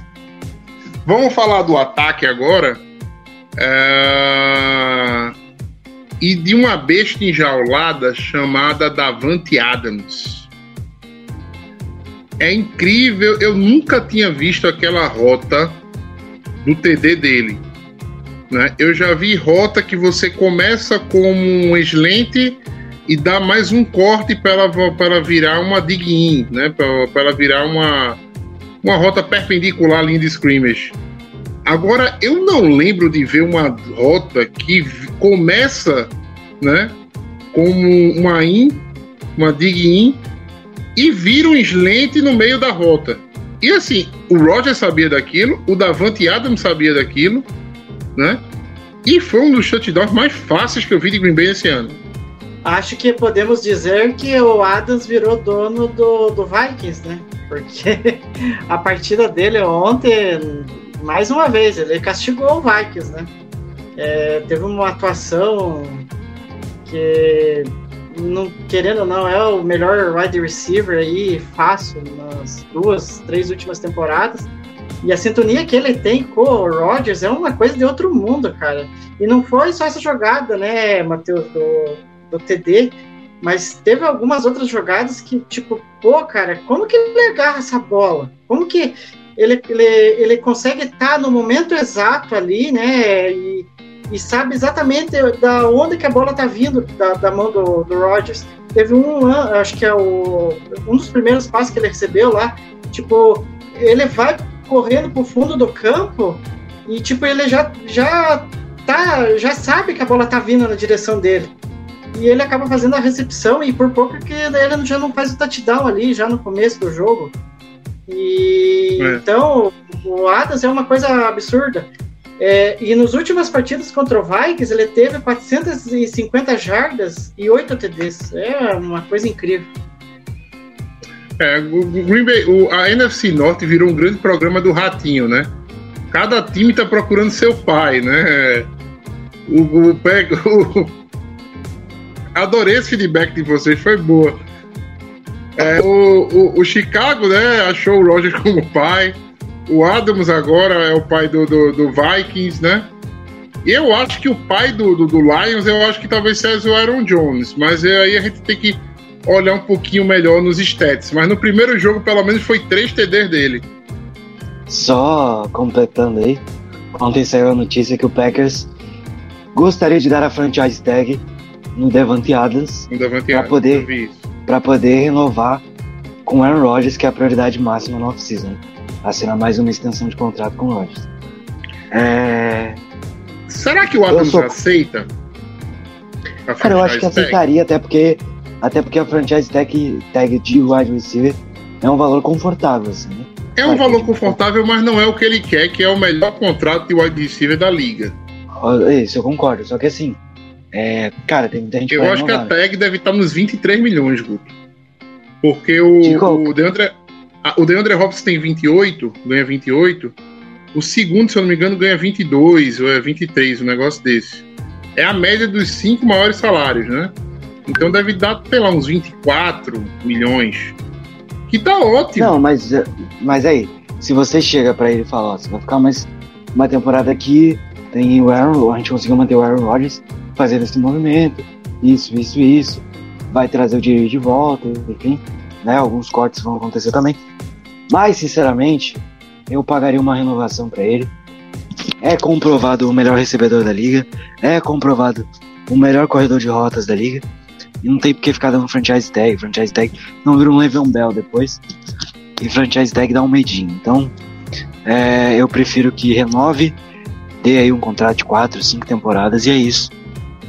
Speaker 4: vamos falar do ataque agora. É, E de uma besta enjaulada chamada Davante Adams. É incrível, eu nunca tinha visto aquela rota do TD dele. Né? Eu já vi rota que você começa como um slant e dá mais um corte para virar uma dig in, né? Para virar uma, uma rota perpendicular à linha de scrimmage. Agora, eu não lembro de ver uma rota que começa, né? Como uma in, uma dig in, e vira um slant no meio da rota. E assim, o Roger sabia daquilo, o Davante Adams sabia daquilo, né? E foi um dos touchdowns mais fáceis que eu vi de Green Bay esse ano.
Speaker 5: Acho que podemos dizer que o Adams virou dono do, do Vikings, né? Porque [laughs] a partida dele ontem, mais uma vez, ele castigou o Vikings, né? É, teve uma atuação que, não, querendo ou não, é o melhor wide receiver aí, fácil, nas duas, três últimas temporadas. E a sintonia que ele tem com o Rodgers é uma coisa de outro mundo, cara. E não foi só essa jogada, né, Matheus, do, do TD, mas teve algumas outras jogadas que, tipo, pô, cara, como que ele agarra essa bola? Como que ele, ele, ele consegue estar no momento exato ali, né? E, e sabe exatamente da onde que a bola tá vindo da, da mão do, do Rodgers. Teve um, acho que é o, um dos primeiros passos que ele recebeu lá, tipo, ele vai correndo pro fundo do campo e, tipo, ele já, já tá, já sabe que a bola tá vindo na direção dele. E ele acaba fazendo a recepção e por pouco que ele já não faz o touchdown ali, já no começo do jogo. E
Speaker 4: É.
Speaker 5: então o Adams é uma coisa absurda. É, e nas últimas partidas contra o Vikings, ele teve 450 jardas e 8 TDs. É uma coisa incrível.
Speaker 4: É, o o Green Bay, o- a NFC Norte virou um grande programa do ratinho, né? Cada time tá procurando seu pai, né? O, o, Pack- o- [laughs] adorei esse feedback de vocês, foi boa. É, o, o, o Chicago, né, achou o Rogers [laughs] como pai. O Adams agora é o pai do, do, do Vikings, né? E eu acho que o pai do, do, do Lions, eu acho que talvez seja o Aaron Jones, mas é, aí a gente tem que olhar um pouquinho melhor nos stats. Mas no primeiro jogo, pelo menos, foi 3 TDs dele.
Speaker 3: Só completando aí, ontem saiu a notícia que o Packers gostaria de dar a franchise tag no Devante Adams
Speaker 4: Adams,
Speaker 3: poder-. Para poder renovar com Aaron Rodgers, que é a prioridade máxima no off-season. Assinar mais uma extensão de contrato com o Rodgers. É...
Speaker 4: Será que o Adams
Speaker 3: sou-
Speaker 4: aceita? a
Speaker 3: Cara, eu acho que
Speaker 4: tag?
Speaker 3: aceitaria, até porque, até porque a franchise tag, tag de wide receiver é um valor confortável, assim, né?
Speaker 4: É um valor confortável, mas não é o que ele quer, que é o melhor contrato de wide receiver da liga.
Speaker 3: Isso, eu concordo. Só que assim, é, cara, tem muita gente
Speaker 4: Eu acho que a tag deve estar nos 23 milhões, Guto. Porque o, o DeAndre, o DeAndre Hopkins tem 28, ganha 28. O segundo, se eu não me engano, ganha 22 ou é 23, um negócio desse. é a média dos cinco maiores salários, né? Então deve dar, sei lá, uns 24 milhões. Que tá ótimo.
Speaker 3: Não, mas, mas aí, se você chega pra ele e fala, ó, você vai ficar mais uma temporada aqui, tem o Aaron, a gente conseguiu manter o Aaron Rodgers fazendo esse movimento, isso, isso, isso, vai trazer o dinheiro de volta, enfim, né? Alguns cortes vão acontecer também. Mas, sinceramente, eu pagaria uma renovação pra ele. É comprovado o melhor recebedor da liga, é comprovado o melhor corredor de rotas da liga. E não tem por que ficar dando franchise tag. Franchise tag não vira um Le'Veon Bell depois. E franchise tag dá um medinho. Então, é, eu prefiro que renove, dê aí um contrato de 4, 5 temporadas e é isso.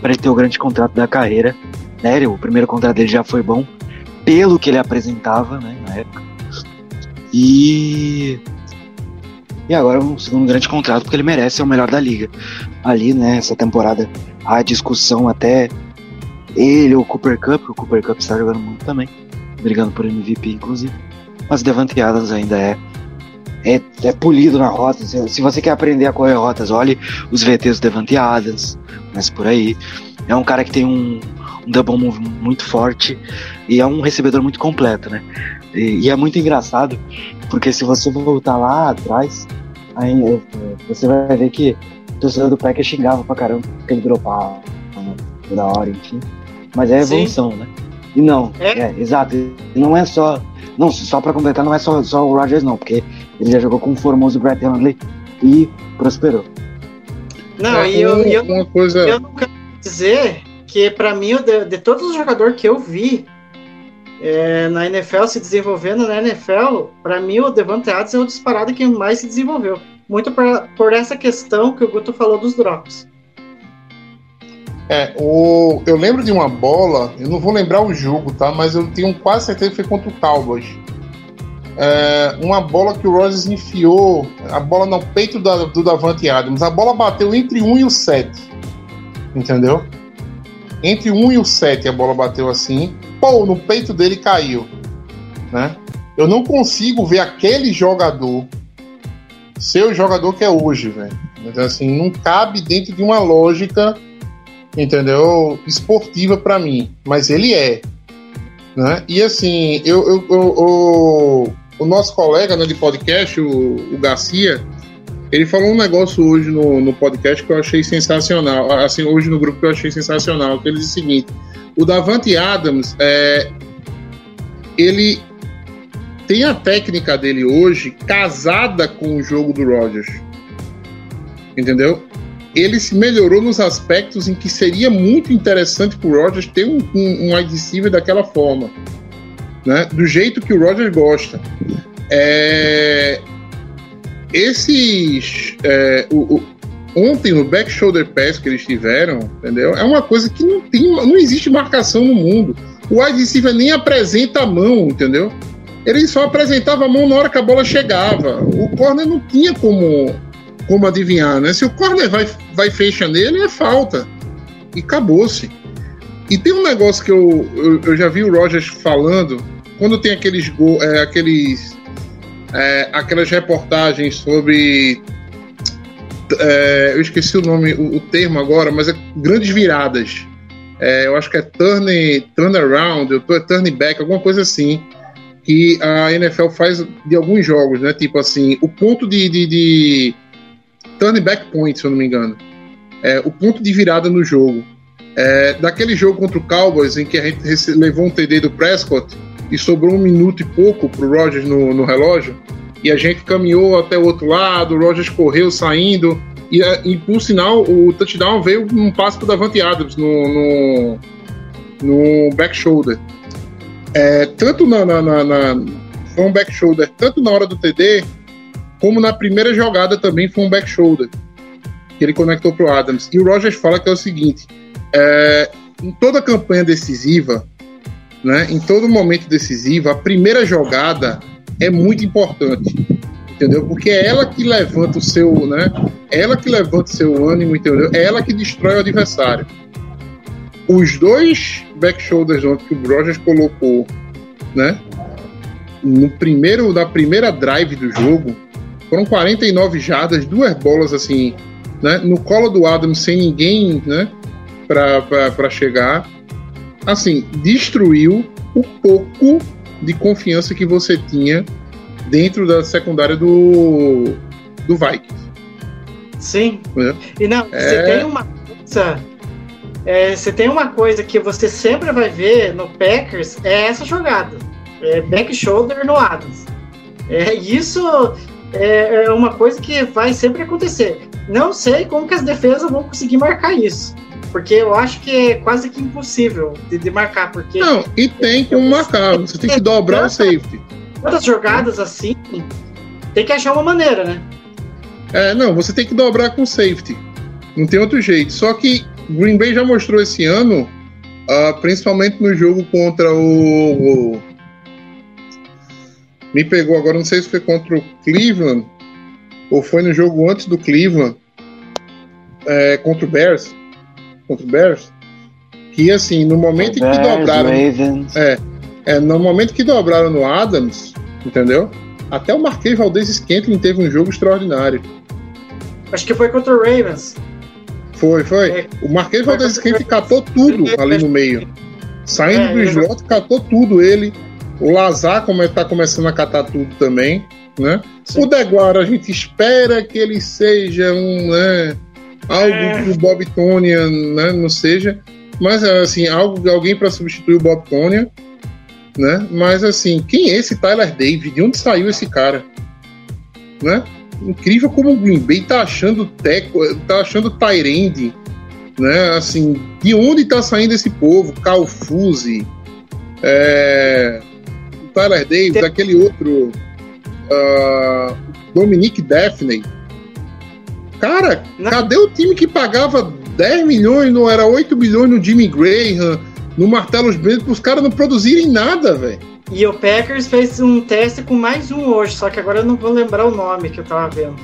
Speaker 3: Para ele ter o grande contrato da carreira. Né? O primeiro contrato dele já foi bom, pelo que ele apresentava né, na época. E. E agora um segundo grande contrato, porque ele merece, é o melhor da liga. Ali, né, essa temporada, a discussão até ele, o Cooper Cup, o Cooper Cup está jogando muito também, brigando por MVP, inclusive. Mas Devante Adams ainda é, é, é polido na rota. Se, você quer aprender a correr rotas, olhe os VTs do Devante Adams, mas por aí. É um cara que tem um, um double move muito forte e é um recebedor muito completo, né? E, e é muito engraçado, porque se você voltar lá atrás, aí, é, você vai ver que o torcedor do Packers xingava pra caramba porque ele dropava né? toda hora, enfim. Mas é evolução, Sim. né? E não, é? é, exato. Não é só. Não, só pra completar, não é só, só o Rogers, não, porque ele já jogou com o formoso Brett Hundley e prosperou.
Speaker 5: Não, é, e eu, eu, uma coisa... eu não quero dizer que, para mim, de, de, todos os jogadores que eu vi é, na NFL se desenvolvendo na NFL, para mim o Devante Adams é o disparado que mais se desenvolveu. Muito pra, por essa questão que o Guto falou dos drops.
Speaker 4: É, o, eu lembro de uma bola, eu não vou lembrar o jogo, tá? Mas eu tenho quase certeza que foi contra o Cowboys. É, uma bola que o Rogers enfiou, a bola no peito da, do Davante Adams. A bola bateu entre 1 e o 7. Entendeu? Entre 1 e o 7 a bola bateu assim. Pô, no peito dele caiu. Né? Eu não consigo ver aquele jogador ser o jogador que é hoje, velho. Então, assim, não cabe dentro de uma lógica entendeu? Esportiva para mim, mas ele é. Né? E assim, eu, eu, eu, o nosso colega né, de podcast, o, o Garcia, ele falou um negócio hoje no, no podcast que eu achei sensacional. Assim, hoje no grupo que eu achei sensacional, que ele disse o seguinte: o Davante Adams, é, ele tem a técnica dele hoje casada com o jogo do Rogers. Entendeu? Ele se melhorou nos aspectos em que seria muito interessante para o Rogers ter um, um, um daquela forma, né? do jeito que o Rogers gosta. É, esses. É, o, o, ontem, no back shoulder pass que eles tiveram, entendeu? É uma coisa que não, tem, não existe marcação no mundo. O wide nem apresenta a mão, entendeu? Ele só apresentava a mão na hora que a bola chegava. O corner não tinha como como adivinhar, né? Se o corner vai, vai fecha nele, é falta. E acabou-se. E tem um negócio que eu, eu, eu, já vi o Rogers falando, quando tem aqueles, go, é, aqueles é, aquelas reportagens sobre. É, eu esqueci o nome, o, o, termo agora, mas é grandes viradas. É, eu acho que é turn, turn around, turn back, alguma coisa assim. Que a NFL faz de alguns jogos, né? Tipo assim, o ponto de, de, de turn back point, se eu não me engano. É, o ponto de virada no jogo. É, daquele jogo contra o Cowboys, em que a gente levou um TD do Prescott e sobrou um minuto e pouco pro Rogers no, no relógio, e a gente caminhou até o outro lado, o Rogers correu saindo, e, é, e por sinal, o touchdown veio um passo pro Davante Adams no, no, no back shoulder. É, tanto na, na, na, na, Foi um back shoulder, tanto na hora do TD como na primeira jogada também foi um back shoulder que ele conectou para o Adams. E o Rogers fala que é o seguinte: é, em toda campanha decisiva, né, em todo momento decisivo, a primeira jogada é muito importante, entendeu? Porque é ela que levanta o seu, né? É ela que levanta o seu ânimo, entendeu? É ela que destrói o adversário. Os dois back shoulders que o Rogers colocou, né? No primeiro, na primeira drive do jogo, foram 49 jardas, duas bolas assim, né, no colo do Adams sem ninguém, né, para chegar. Assim, destruiu o pouco de confiança que você tinha dentro da secundária do, do Vikings.
Speaker 5: Sim.
Speaker 4: né?
Speaker 5: E não, você
Speaker 4: É.
Speaker 5: tem uma coisa. é, você tem uma coisa que você sempre vai ver no Packers é essa jogada. É back shoulder no Adams. É, isso é, é uma coisa que vai sempre acontecer. Não sei como que as defesas vão conseguir marcar isso. Porque eu acho que é quase que impossível de, de marcar. Porque
Speaker 4: Não, e tem como marcar. Você tem que dobrar o safety.
Speaker 5: todas as jogadas assim, tem que achar uma maneira, né?
Speaker 4: É, não, você tem que dobrar com safety. Não tem outro jeito. Só que Green Bay já mostrou esse ano, ah, principalmente no jogo contra o, o- Me pegou agora, não sei se foi contra o Cleveland ou foi no jogo antes do Cleveland, é, contra o Bears. Contra o Bears. Que assim, no momento em que
Speaker 3: Bears,
Speaker 4: dobraram.
Speaker 3: Ravens.
Speaker 4: É, no momento que dobraram no Adams, entendeu? Até o Marquês Valdez Scantling teve um jogo extraordinário.
Speaker 5: Acho que foi contra o Ravens.
Speaker 4: Foi, foi.
Speaker 5: É.
Speaker 4: O Marquês Valdez Scantling catou tudo ali no meio. Saindo
Speaker 5: É,
Speaker 4: do slot, catou tudo ele. O Lazar como tá começando a catar tudo também, né?
Speaker 5: Sim.
Speaker 4: O Deguara, a gente espera que ele seja um, né, algo
Speaker 5: É.
Speaker 4: que o Bob Tonia, né, não seja, mas assim, algo, alguém para substituir o Bob Tonia, né? Mas assim, quem é esse Tyler David? De onde saiu esse cara? Né? Incrível como o Green Bay tá achando teco, tá achando Tyrande, né? Assim, de onde tá saindo esse povo? Calfuse, é, Tyler Davis,
Speaker 5: Tem-
Speaker 4: aquele outro ah, Dominic Daphne. Cara,
Speaker 5: Não.
Speaker 4: cadê o time que pagava 10 milhões, não era 8 milhões no Jimmy Graham, no Martelos Bento, para os caras não produzirem nada, velho?
Speaker 5: E o Packers fez um teste com mais um hoje, só que agora eu não vou lembrar o nome que eu tava vendo.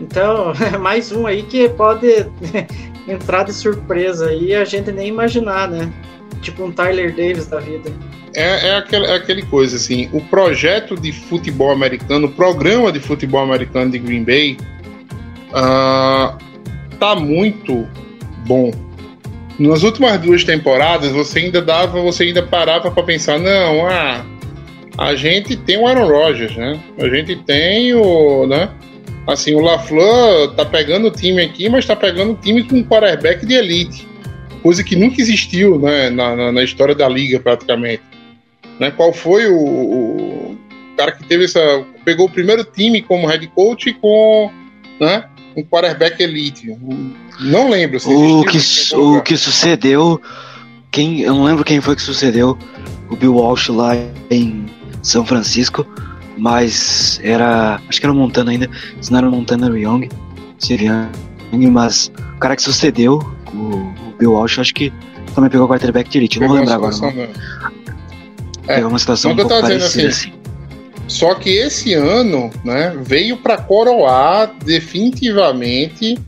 Speaker 5: Então, [laughs] mais um aí que pode [laughs] entrar de surpresa e a gente nem imaginar, né? Tipo um Tyler Davis da vida.
Speaker 4: É, é, aquele, é aquele coisa assim, o projeto de futebol americano, o programa de futebol americano de Green Bay ah, tá muito bom. Nas últimas duas temporadas, você ainda dava, você ainda parava para pensar, não, ah, a gente tem o Aaron Rodgers, né? A gente tem o, né? Assim, o LaFleur tá pegando o time aqui, mas tá pegando o time com um quarterback de elite. Coisa que nunca existiu, né, na, na, na história da liga, praticamente né? Qual foi o, o cara que teve essa. pegou o primeiro time como head coach com né, um quarterback elite? Não lembro. se
Speaker 3: O que, o que sucedeu. Quem, eu não lembro quem foi que sucedeu o Bill Walsh lá em São Francisco, mas era. Acho que era Montana ainda. Se não era Montana, era o Young. Young, mas o cara que sucedeu o, o Bill Walsh, acho que também pegou o quarterback de elite. Não vou lembrar agora. Não.
Speaker 4: É,
Speaker 3: Pegou uma situação um pouco
Speaker 4: dizendo
Speaker 3: parecida assim.
Speaker 4: Só que esse ano, né, veio para coroar definitivamente,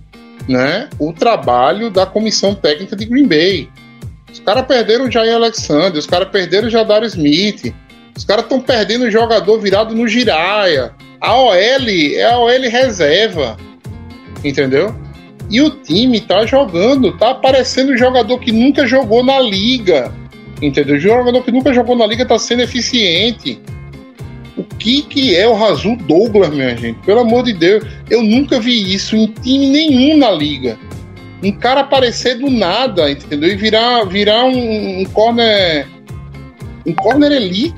Speaker 4: né, o trabalho da comissão técnica de Green Bay. Os caras perderam o Jair Alexander, os caras perderam o Jadar Smith, os caras estão perdendo o jogador virado no Giraia. A OL é a OL reserva, entendeu? E o time tá jogando, tá aparecendo um jogador que nunca jogou na liga, entendeu? O jogador que nunca jogou na liga tá sendo eficiente. O que que é o Razul Douglas, minha gente? Pelo amor de Deus, eu nunca vi isso em time nenhum na liga. Um cara aparecer do nada, entendeu? E virar, virar um, um corner um corner elite.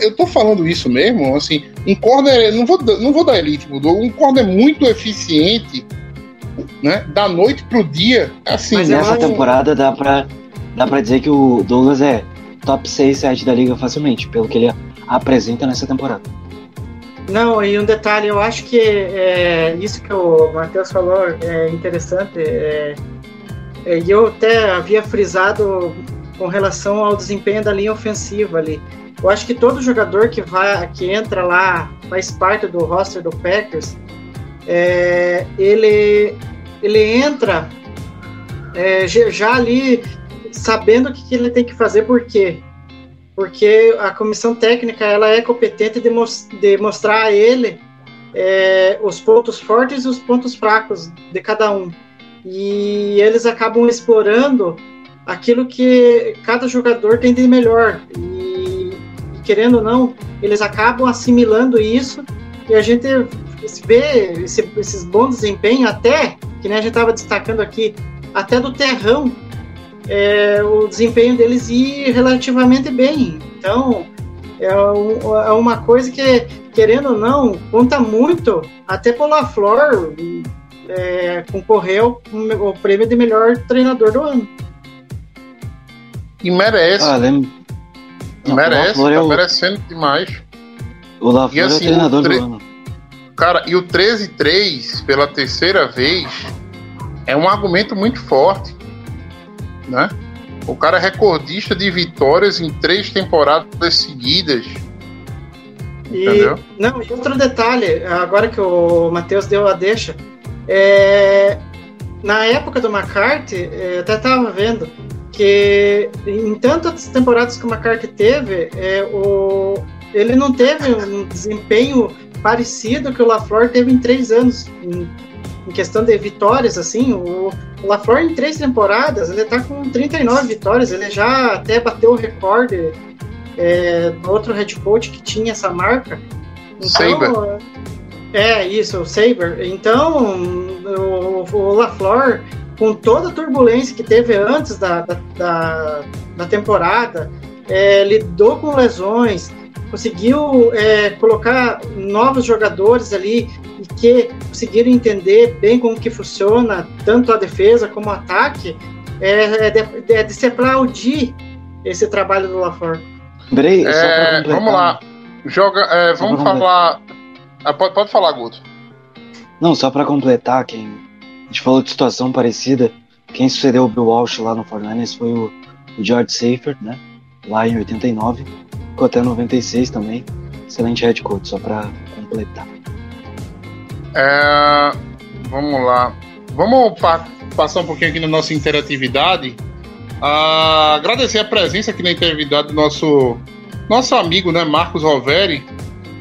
Speaker 4: Eu tô falando isso mesmo, assim, um corner, não vou, não vou dar elite, um corner muito eficiente, né? Da noite pro dia, assim,
Speaker 5: Mas
Speaker 3: Nessa
Speaker 5: eu-
Speaker 3: temporada dá pra, dá pra dizer que o Douglas é top 6, 7 da liga facilmente, pelo que ele apresenta nessa temporada.
Speaker 5: Não, e um detalhe, eu acho que é, isso que o Matheus falou é interessante. é, é, eu até havia frisado com relação ao desempenho da linha ofensiva ali. Eu acho que todo jogador que vai, que entra lá, faz parte do roster do Packers, é, ele, ele entra é, já ali sabendo o que, ele tem que fazer, por quê? Porque a comissão técnica ela é competente de, de mostrar a ele é, os pontos fortes e os pontos fracos de cada um. e eles acabam explorando aquilo que cada jogador tem de melhor. E, querendo ou não, eles acabam assimilando isso e a gente vê esse, esses bons desempenhos, até, que nem a gente estava destacando aqui, até do Terrão, é, o desempenho deles ir relativamente bem. Então, é, um, é, uma coisa que, querendo ou não, conta muito, até para o LaFleur é, concorreu o prêmio de melhor treinador do ano.
Speaker 4: E merece.
Speaker 3: Ah. Não,
Speaker 4: merece,
Speaker 3: o
Speaker 4: tá
Speaker 3: é o...
Speaker 4: merecendo demais.
Speaker 3: O LaFleur
Speaker 4: E assim,
Speaker 3: é o treinador
Speaker 4: o tre-
Speaker 3: do ano.
Speaker 4: Cara, e o 13-3, pela terceira vez, é um argumento muito forte. Né? O cara é recordista de vitórias em três temporadas seguidas.
Speaker 5: E,
Speaker 4: Entendeu?
Speaker 5: não, e outro detalhe, agora que o Matheus deu a deixa, é, na época do McCarthy, é, eu até estava vendo que em tantas temporadas que o McCarthy teve, é, o, ele não teve um desempenho parecido que o LaFleur teve em três anos. Em, em questão de vitórias, assim, o, o LaFleur em três temporadas, ele tá com 39 vitórias, ele já até bateu o recorde é, do outro head coach que tinha essa marca.
Speaker 4: Saber.
Speaker 5: É, isso, o Saber. Então, o, o LaFleur, com toda a turbulência que teve antes da, da, da, da temporada, é, lidou com lesões, conseguiu é, colocar novos jogadores ali e que conseguiram entender bem como que funciona tanto a defesa como o ataque, é, é, de, é de se aplaudir esse trabalho do
Speaker 3: só pra
Speaker 4: É,
Speaker 3: completar.
Speaker 4: vamos lá. Joga, é, vamos falar. Ah, pode, pode falar, Guto.
Speaker 3: Não, só pra completar, quem a gente falou de situação parecida, quem sucedeu o Bill Walsh lá no 49ers foi o, o George Seifert, né? Lá em 89, ficou até 96 também. Excelente head coach, só pra completar.
Speaker 4: É, vamos lá. Vamos pa- passar um pouquinho aqui na nossa interatividade. Ah, agradecer a presença aqui na interatividade do nosso, nosso amigo, né, Marcos Roveri,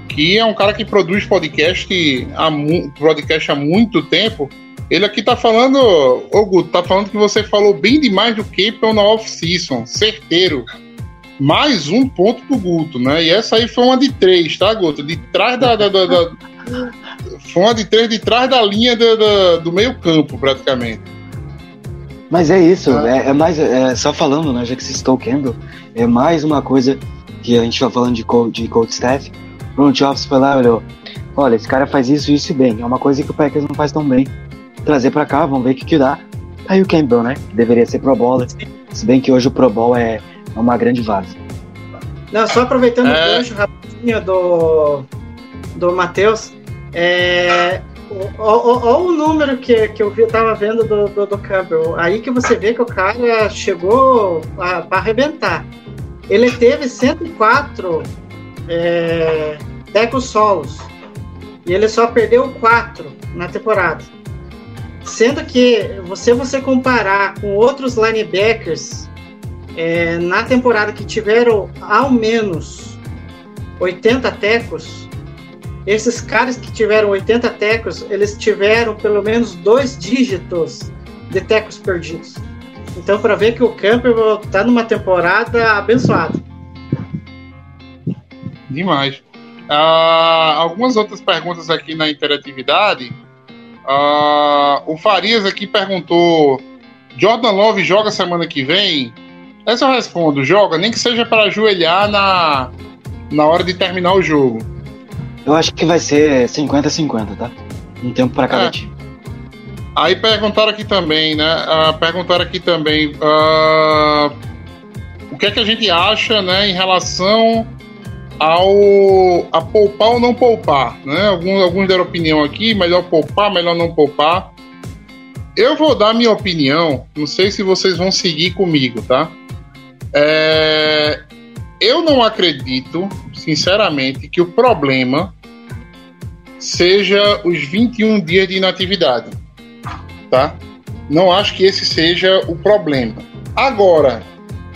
Speaker 4: que é um cara que produz podcast há, podcast há muito tempo. Ele aqui tá falando, ô Guto, tá falando que você falou bem demais do Campbell na off-season, certeiro. Mais um ponto pro Guto, né? E essa aí foi uma de três, tá, Guto? De trás da- da- da- da, foi uma de três de trás da linha do, do, do meio campo, praticamente.
Speaker 3: Mas é isso,
Speaker 4: Ah.
Speaker 3: é, é mais. é, só falando, né, já que você citou o Campbell, é mais uma coisa que a gente vai falando de coach, de coach staff. O front office foi lá e olhou: olha, esse cara faz isso, isso e bem. É uma coisa que o Packers não faz tão bem. Trazer pra cá, vamos ver o que, que dá. Aí o Campbell, né? Que deveria ser Pro Bowler. Se bem que hoje o Pro Bowl é, é uma grande várzea.
Speaker 5: Não, só aproveitando
Speaker 4: É.
Speaker 5: o gancho rapidinho do, do Matheus, é, Olha o número que, que eu vi, tava vendo do, do, do Campbell. Aí que você vê que o cara chegou para arrebentar. Ele teve 104 é, tecos solos. E ele só perdeu 4 na temporada. Sendo que, você você comparar com outros linebackers é, na temporada que tiveram ao menos 80 tecos, esses caras que tiveram 80 tecos, eles tiveram pelo menos dois dígitos de tecos perdidos. Então, para ver que o Campbell está numa temporada abençoada.
Speaker 4: Demais. Ah, algumas outras perguntas aqui na interatividade. Ah, o Farias aqui perguntou: Jordan Love joga semana que vem? Essa eu respondo: joga, nem que seja para ajoelhar na, na hora de terminar o jogo.
Speaker 3: Eu acho que vai ser 50-50, tá? Um tempo para cada
Speaker 4: É.
Speaker 3: time.
Speaker 4: Aí perguntaram aqui também, né? ah, perguntaram aqui também ah, o que é que a gente acha, né, em relação ao a poupar ou não poupar, né? Alguns, alguns deram opinião aqui, melhor poupar, melhor não poupar. Eu vou dar minha opinião, não sei se vocês vão seguir comigo, tá? É, eu não acredito, sinceramente, que o problema seja os 21 dias de inatividade tá? Não acho que esse seja o problema. Agora,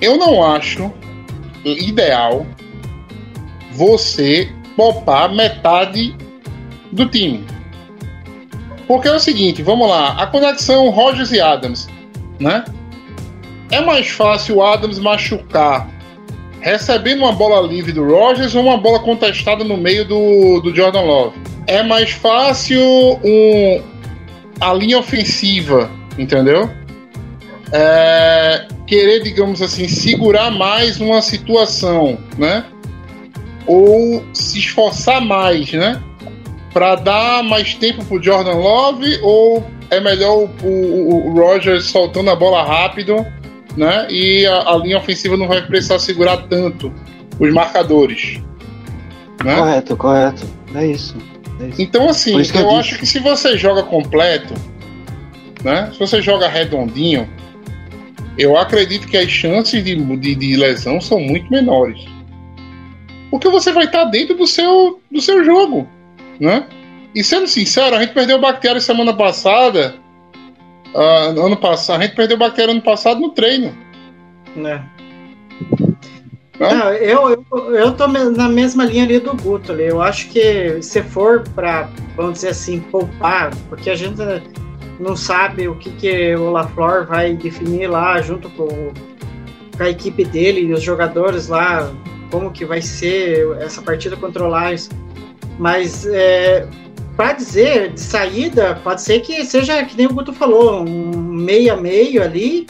Speaker 4: eu não acho ideal você poupar metade do time. Porque é o seguinte, vamos lá, a conexão Rogers e Adams, né? É mais fácil o Adams machucar recebendo uma bola livre do Rogers ou uma bola contestada no meio do, do Jordan Love. É mais fácil um, a linha ofensiva, entendeu? É, querer, digamos assim, segurar mais uma situação, né? Ou se esforçar mais, né? Para dar mais tempo pro Jordan Love ou é melhor o, o, o Rogers soltando a bola rápido, né? E a, a, linha ofensiva não vai precisar segurar tanto os marcadores. Né?
Speaker 3: Correto, correto. É isso. É isso.
Speaker 4: Então, assim, eu, eu acho que se você joga completo, né? Se você joga redondinho, eu acredito que as chances de, de, de lesão são muito menores. Porque você vai estar dentro do seu, do seu jogo, né? E sendo sincero, a gente perdeu o Bactéria semana passada. Uh, ano passado, a gente perdeu o Bactéria ano passado no treino.
Speaker 5: Né? Não, eu, eu, eu tô na mesma linha ali do Guto. Ali. Eu acho que se for para, vamos dizer assim, poupar, porque a gente não sabe o que, que o LaFleur vai definir lá junto com, com a equipe dele e os jogadores lá, como que vai ser essa partida contra o Lions. Mas é, para dizer de saída, pode ser que seja que nem o Guto falou, um meio a meio ali,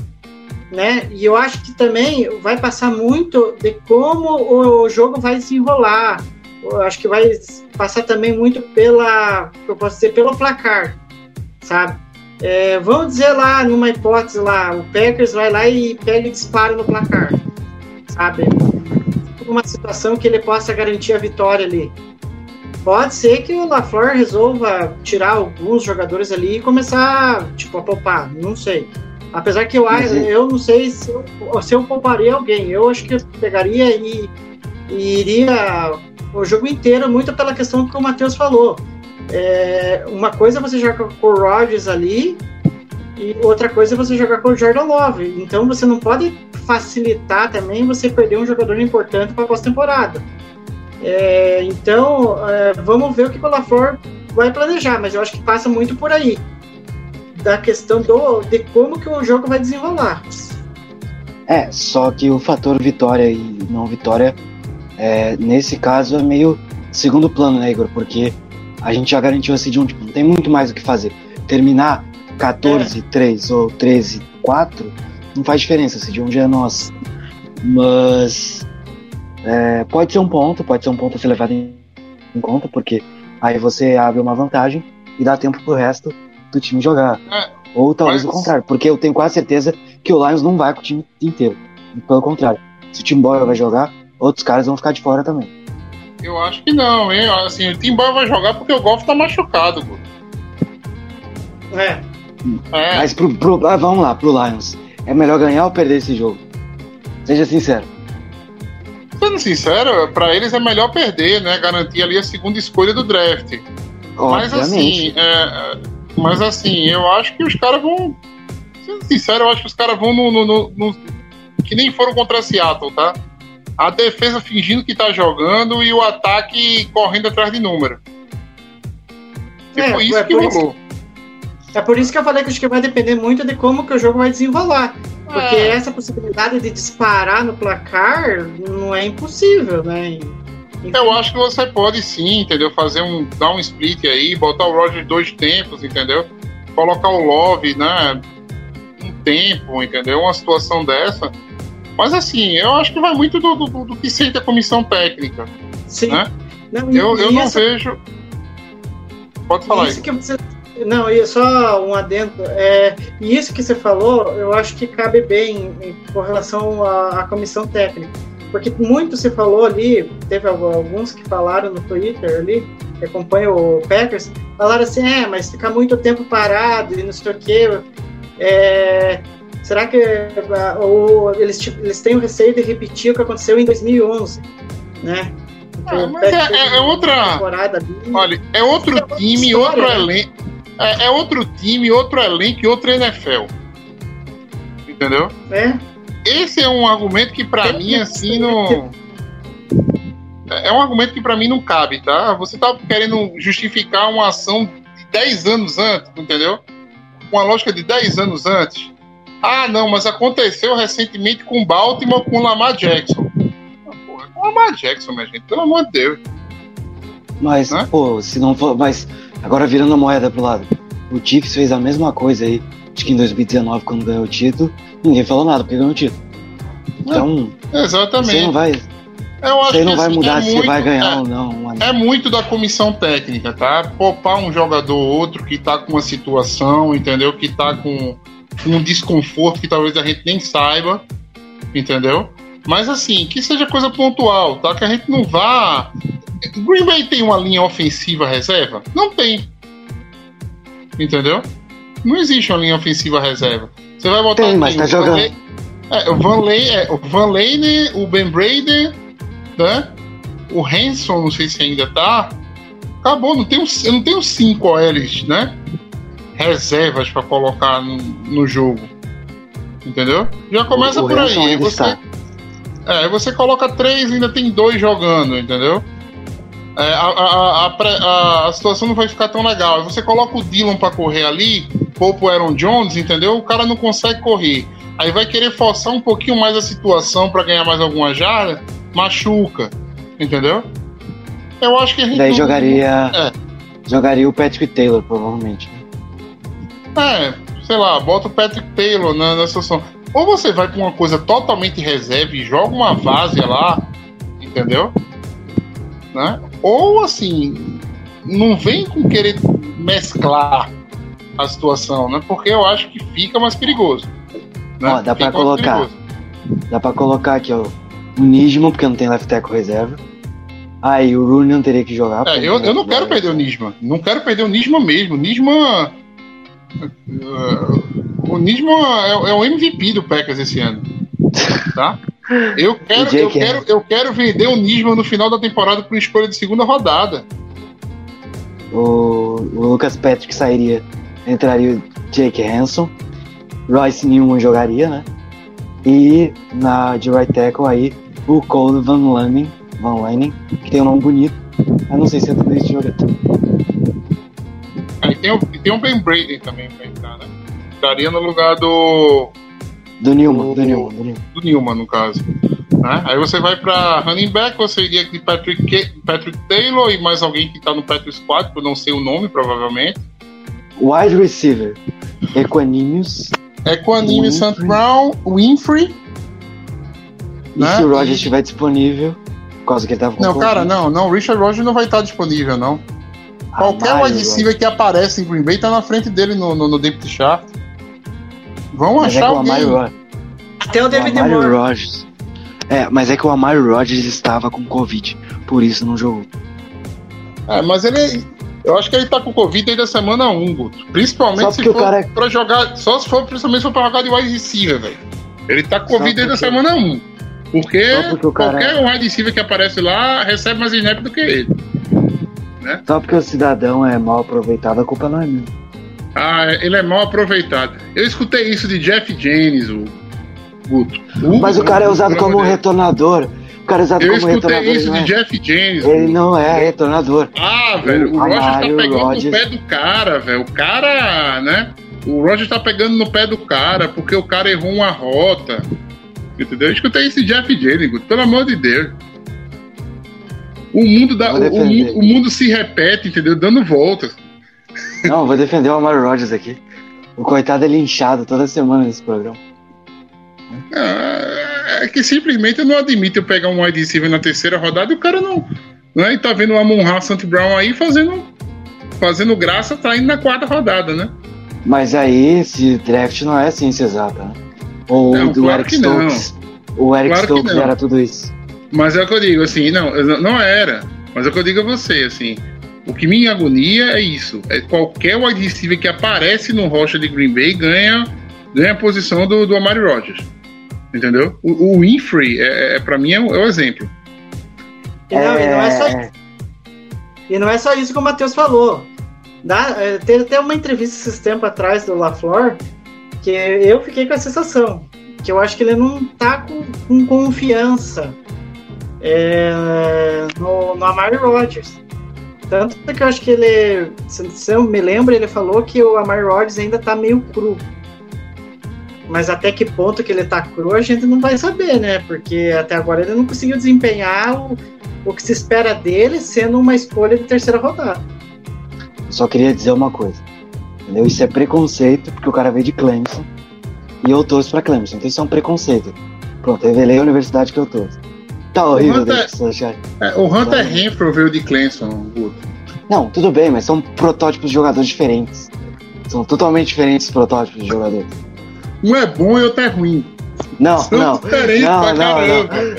Speaker 5: né? E eu acho que também vai passar muito de como o jogo vai desenrolar. Eu acho que vai passar também muito pela, eu posso dizer, pelo placar, sabe? É, vamos dizer lá, numa hipótese lá, o Packers vai lá e pega e dispara no placar, sabe? Uma situação que ele possa garantir a vitória ali. Pode ser que o LaFleur resolva tirar alguns jogadores ali e começar, tipo, a poupar, não sei. Apesar que eu, eu não sei se eu, se eu pouparia alguém. Eu acho que eu pegaria e, e iria o jogo inteiro, muito pela questão que o Matheus falou é, uma coisa é você jogar com o Rodgers ali e outra coisa é você jogar com o Jordan Love. Então você não pode facilitar também você perder um jogador importante para a pós-temporada. É, então é, vamos ver o que o LaFleur vai planejar, mas eu acho que passa muito por aí da questão do, de como que o jogo vai desenrolar.
Speaker 3: É, só que o fator vitória e não vitória, é, nesse caso, é meio segundo plano, né, Igor? Porque a gente já garantiu esse de um tipo, não tem muito mais o que fazer. Terminar 14, é. 3 ou 13, 4 não faz diferença, esse de um dia é nosso. Mas é, pode ser um ponto, pode ser um ponto a ser levado em, em, conta, porque aí você abre uma vantagem e dá tempo pro resto do time jogar. É, ou talvez mas... o contrário, porque eu tenho quase certeza que o Lions não vai com o time inteiro. Pelo contrário, se o time Boyle vai jogar, outros caras vão ficar de fora também.
Speaker 4: Eu acho que não, hein? Assim, o Timbal vai jogar porque o Golf tá machucado, pô.
Speaker 5: É.
Speaker 3: é. Mas pro, pro, ah, vamos lá, pro Lions. É melhor ganhar ou perder esse jogo? Seja sincero.
Speaker 4: Sendo sincero, pra eles é melhor perder, né? Garantir ali a segunda escolha do draft. Mas assim, é, mas assim, eu acho que os caras vão. Sendo sincero, eu acho que os caras vão no, no, no, no, Que nem foram contra Seattle, tá? a defesa fingindo que tá jogando e o ataque correndo atrás de número.
Speaker 5: É, foi isso é que rolou. É por isso que eu falei que acho que vai depender muito de como que o jogo vai desenrolar. Porque é. essa possibilidade de disparar no placar não é impossível, né?
Speaker 4: Enfim. Eu acho que você pode sim, entendeu? Fazer um. dar um split aí, botar o Roger dois tempos, entendeu? Colocar o Love, né? Um tempo, entendeu? Uma situação dessa mas assim, eu acho que vai muito do, do, do que sente a comissão técnica. Sim. Né? Não, eu eu não essa... vejo. Pode falar isso aí.
Speaker 5: Que você... Não, e só um adendo. É, e isso que você falou, eu acho que cabe bem em, com relação à, à comissão técnica. Porque muito se falou ali, teve alguns que falaram no Twitter ali, que acompanham o Packers, falaram assim, é, mas ficar muito tempo parado e não sei o quê. É, Será que ou eles, tipo, eles têm o receio de repetir o que aconteceu em 2011, né?
Speaker 4: Ah, mas é, é, é outra. Olha, é outro é time, outro elenco. É, é, outro time, outro elenco e outro NFL. Entendeu?
Speaker 5: É.
Speaker 4: Esse é um argumento que para mim assim não. É um argumento que para mim não cabe, tá? Você tá querendo justificar uma ação 10 anos antes, entendeu? Com a lógica de 10 anos antes. Ah, não, mas aconteceu recentemente com Baltimore com Lamar Jackson. Ah, porra, com Lamar Jackson, minha gente, pelo amor de Deus.
Speaker 3: Mas,
Speaker 4: Né?
Speaker 3: pô, se não for. Mas, agora virando a moeda pro lado. O Chiefs fez a mesma coisa aí. Acho que em 2019, quando ganhou o título, ninguém falou nada porque ganhou o título. Então,
Speaker 4: Exatamente.
Speaker 3: você não vai,
Speaker 4: Eu acho
Speaker 3: você não vai mudar
Speaker 4: é
Speaker 3: se
Speaker 4: muito-
Speaker 3: vai ganhar
Speaker 4: é,
Speaker 3: ou não. anel.
Speaker 4: É muito da comissão técnica, tá? Poupar um jogador ou outro que tá com uma situação, entendeu? Que tá com um desconforto que talvez a gente nem saiba, entendeu? Mas assim, que seja coisa pontual, tá? Que a gente não vá. Green Bay tem uma linha ofensiva reserva? Não tem. Entendeu? Não existe uma linha ofensiva reserva. Você vai botar
Speaker 3: Tem, mas tá
Speaker 4: O
Speaker 3: jogando.
Speaker 4: Lane- É, o Van Lane, é, o Van Lane, o Ben Brady, né? O Hanson, não sei se ainda tá. Acabou, não os, eu não tenho cinco OLs, né? Reservas pra colocar no, no jogo. Entendeu? Já começa
Speaker 3: O
Speaker 4: por aí.
Speaker 3: Hanson
Speaker 4: Aí você,
Speaker 3: está.
Speaker 4: é, aí você coloca três ainda tem dois jogando, entendeu? É, a, a, a, a situação não vai ficar tão legal. Você coloca o Dylan pra correr ali, poupa o Aaron Jones, entendeu? O cara não consegue correr. Aí vai querer forçar um pouquinho mais a situação pra ganhar mais alguma jarda, machuca, entendeu? Eu acho que a gente.
Speaker 3: Daí jogaria.
Speaker 4: É.
Speaker 3: Jogaria o Patrick Taylor, provavelmente.
Speaker 4: É, sei lá, bota o Patrick Taylor na, na situação. Ou você vai pra uma coisa totalmente reserva e joga uma várzea lá, entendeu? Né? Ou assim, não vem com querer mesclar a situação, né? Porque eu acho que fica mais perigoso. Né?
Speaker 3: Ó, dá
Speaker 4: mais
Speaker 3: colocar. Dá pra colocar aqui, ó. O Nisman, porque não tem left tackle reserva. Aí o Rooney não teria que jogar.
Speaker 4: É, eu, eu não quero perder o Nisman. Não quero perder o Nisman mesmo. O Nisman. uh, o Nisman é, é o MVP do Packers esse ano. Tá? Eu quero, eu quero, eu quero vender o Nisman no final da temporada por escolha de segunda rodada.
Speaker 3: O, o Lucas Patrick sairia. Entraria o Jake Hanson. Royce Newman jogaria, né? E na de right tackle aí o Cole Van Lanen, Van Lanen, que tem um nome bonito. Eu não sei se é tudo isso jogador.
Speaker 4: Aí tem e tem o Ben Braden também pra entrar, né? Estaria no lugar do,
Speaker 3: Do Newman,
Speaker 4: O-
Speaker 3: do Newman, do Newman.
Speaker 4: do no caso. Né? Aí você vai pra running back, você iria de Patrick, Ke- Patrick Taylor e mais alguém que tá no Patrick Squad, que eu não sei o nome, provavelmente.
Speaker 3: Wide receiver. Equanimous.
Speaker 4: Equanime
Speaker 3: Winfrey.
Speaker 4: Sant Brown, Winfrey.
Speaker 3: E
Speaker 4: Né?
Speaker 3: se o Rogers
Speaker 4: E-
Speaker 3: estiver disponível, por causa que ele tava com
Speaker 4: Não, cara, não, não. Richard Rogers não vai estar disponível, não. Qualquer
Speaker 3: Amari
Speaker 4: wide receiver que aparece em Green Bay tá na frente dele no, no, no depth chart. Vão
Speaker 3: Mas é
Speaker 4: achar
Speaker 3: o Amari,
Speaker 4: alguém.
Speaker 5: Até o
Speaker 3: o
Speaker 5: David
Speaker 3: Amari
Speaker 5: Moore.
Speaker 3: Rogers. É, mas é que o Amari Rogers estava com Covid, por isso não jogou.
Speaker 4: É, mas ele. Eu acho que ele tá com Covid desde a semana 1, Guto. Principalmente se
Speaker 3: o
Speaker 4: for
Speaker 3: cara é-
Speaker 4: pra jogar. Só se for, principalmente se for pra jogar de wide receiver, velho. Ele tá com Covid desde a semana 1. Porque,
Speaker 3: porque o cara- é-
Speaker 4: qualquer wide receiver que aparece lá recebe mais snap do que ele.
Speaker 3: Só porque o cidadão é mal aproveitado, a culpa não é minha.
Speaker 4: Ah, ele é mal aproveitado. Eu escutei isso de Jeff James, o Guto.
Speaker 3: Mas o cara é usado como
Speaker 4: de Deus.
Speaker 3: retornador. O cara é usado
Speaker 4: Eu
Speaker 3: como
Speaker 4: escutei
Speaker 3: retornador.
Speaker 4: isso
Speaker 3: Ele não,
Speaker 4: de
Speaker 3: é,
Speaker 4: Jeff James.
Speaker 3: ele não é retornador.
Speaker 4: Ah, velho, o
Speaker 3: O
Speaker 4: Rogers tá pegando no pé do cara, velho. O cara, né? O Rogers tá pegando no pé do cara porque o cara errou uma rota. Entendeu? Eu escutei esse Jeff Jennings, Guto, pelo amor de Deus. O mundo,
Speaker 3: Vou
Speaker 4: o, o mundo se repete, entendeu? Dando voltas.
Speaker 3: Não, vou defender o Amari Rogers aqui. O coitado é linchado toda semana nesse programa.
Speaker 4: Ah, É que simplesmente eu não admito eu pegar um wide receiver na terceira rodada e o cara não. Né? E tá vendo o Amon Ra Sant Brown aí fazendo, fazendo graça, tá indo na quarta rodada, né?
Speaker 3: Mas aí, esse draft não é ciência exata, né? Ou
Speaker 4: Não,
Speaker 3: do
Speaker 4: claro
Speaker 3: Eric
Speaker 4: que não.
Speaker 3: Stokes. O Eric
Speaker 4: Claro
Speaker 3: Stokes era tudo isso.
Speaker 4: Mas é o que eu digo, assim, não, não era. Mas é o que eu digo a você, assim. O que me agonia é isso. É qualquer wide receiver que aparece no rocha de Green Bay ganha, ganha a posição do, do Amari Rodgers. Entendeu? O, o Winfrey, é, é, pra mim, é o, é o exemplo.
Speaker 5: E não, e não é só
Speaker 3: É,
Speaker 5: E não é só isso que o Matheus falou. Dá, é, teve até uma entrevista esses tempos atrás do LaFleur que eu fiquei com a sensação que eu acho que ele não tá com, com confiança é, no, no Amari Rodgers. Tanto que eu acho que ele, se, eu me lembro, ele falou que o Amari Rodgers ainda tá meio cru. Mas até que ponto que ele tá cru a gente não vai saber, né? Porque até agora ele não conseguiu desempenhar o, o que se espera dele sendo uma escolha de terceira rodada.
Speaker 3: Só queria dizer uma coisa. Entendeu? Isso é preconceito, porque o cara veio de Clemson. E eu torço pra Clemson. Então isso é um preconceito. Pronto, revelei a universidade que eu torço. Tá horrível,
Speaker 4: Hunter-
Speaker 3: deixa eu pessoas acharem.
Speaker 4: É, o Hunter Renfro veio de Clemson.
Speaker 3: Não, tudo bem, mas são protótipos de jogadores diferentes. São totalmente diferentes os protótipos de jogadores.
Speaker 4: Um é bom e outro é ruim.
Speaker 3: Não,
Speaker 4: São
Speaker 3: não. Não,
Speaker 4: pra
Speaker 3: não,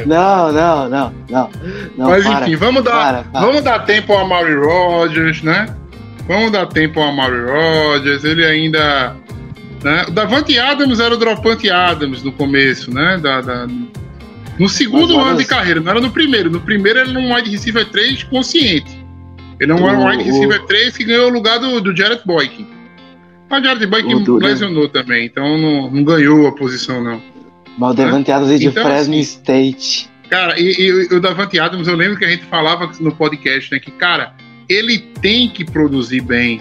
Speaker 3: não, não, não, não, não.
Speaker 4: Mas
Speaker 3: para,
Speaker 4: enfim, vamos dar,
Speaker 3: para, para.
Speaker 4: vamos dar tempo ao Amari Rodgers, né? Vamos dar tempo ao Amari Rodgers. Ele ainda. Né? O Davante Adams era o Dropante Adams no começo, né? Da, da- no segundo
Speaker 3: olha
Speaker 4: ano de carreira, não era no primeiro. No primeiro ele era um wide receiver 3 consciente. Ele não era um wide receiver 3 que ganhou o lugar do, do Jared Boykin. Mas o Jared Boykin
Speaker 3: O
Speaker 4: lesionou também, então não, não ganhou a posição, não.
Speaker 3: Mas o Devante Adams é de
Speaker 4: Então,
Speaker 3: Fresno
Speaker 4: assim,
Speaker 3: State.
Speaker 4: Cara, e, e o Davante Adams, eu lembro que a gente falava no podcast, né? Que, cara, ele tem que produzir bem.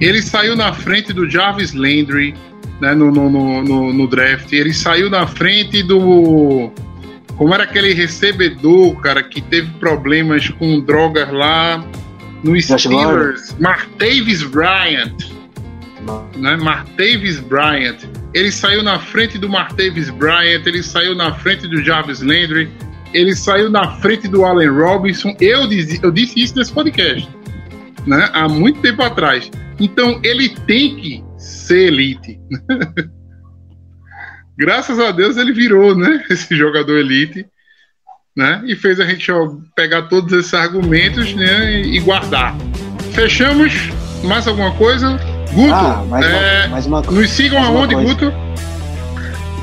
Speaker 4: Ele saiu na frente do Jarvis Landry né, no, no, no- no draft. Ele saiu na frente do. Como era aquele recebedor, cara, que teve problemas com drogas lá no Steelers? Martavis Bryant né? Martavis Bryant. Ele saiu na frente do Martavis Bryant, ele saiu na frente do Jarvis Landry, ele saiu na frente do Allen Robinson. Eu, dizi- eu disse isso nesse podcast, né? Há muito tempo atrás. Então ele tem que ser elite. [laughs] Graças a Deus ele virou, né? [laughs] Esse jogador elite, né? E fez a gente ó, pegar todos esses argumentos, né? E guardar. Fechamos. Mais alguma coisa? Guto,
Speaker 3: Ah, mais uma,
Speaker 4: é,
Speaker 3: mais uma coisa.
Speaker 4: nos sigam
Speaker 3: uma
Speaker 4: aonde. Guto?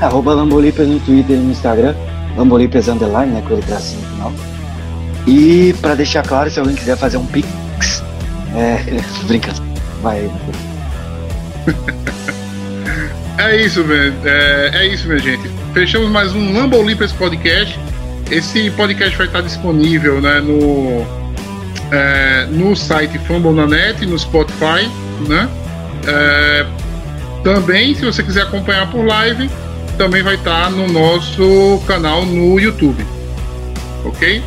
Speaker 3: Arroba Lambolipers no Twitter e no Instagram. Lambolipers Underline, né? Com ele tracinho no final. E pra deixar claro, se alguém quiser fazer um pix. É. [laughs] Brincando. Vai. [laughs]
Speaker 4: É isso, velho. É, é isso, minha gente. Fechamos mais um Lambo Olympus Podcast. Esse podcast vai estar disponível né, no, é, no site Fambonanet, no Spotify, né? É, também, se você quiser acompanhar por live, também vai estar no nosso canal no YouTube. Ok?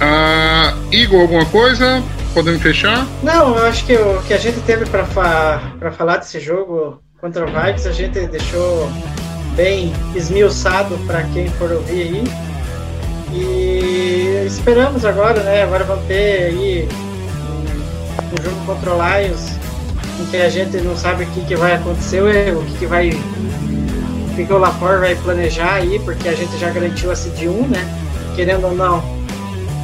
Speaker 4: Ah, Igor, alguma coisa? Podemos fechar?
Speaker 5: Não, eu acho que o que a gente teve para fa falar desse jogo contra o Vikings, a gente deixou bem esmiuçado para quem for ouvir aí. E esperamos agora, né? Agora vamos ter aí um, jogo contra o Lions, em que a gente não sabe o que, que vai acontecer, o que, que vai. O que, que o Lapor vai planejar aí, porque a gente já garantiu a Seed 1, né? Querendo ou não,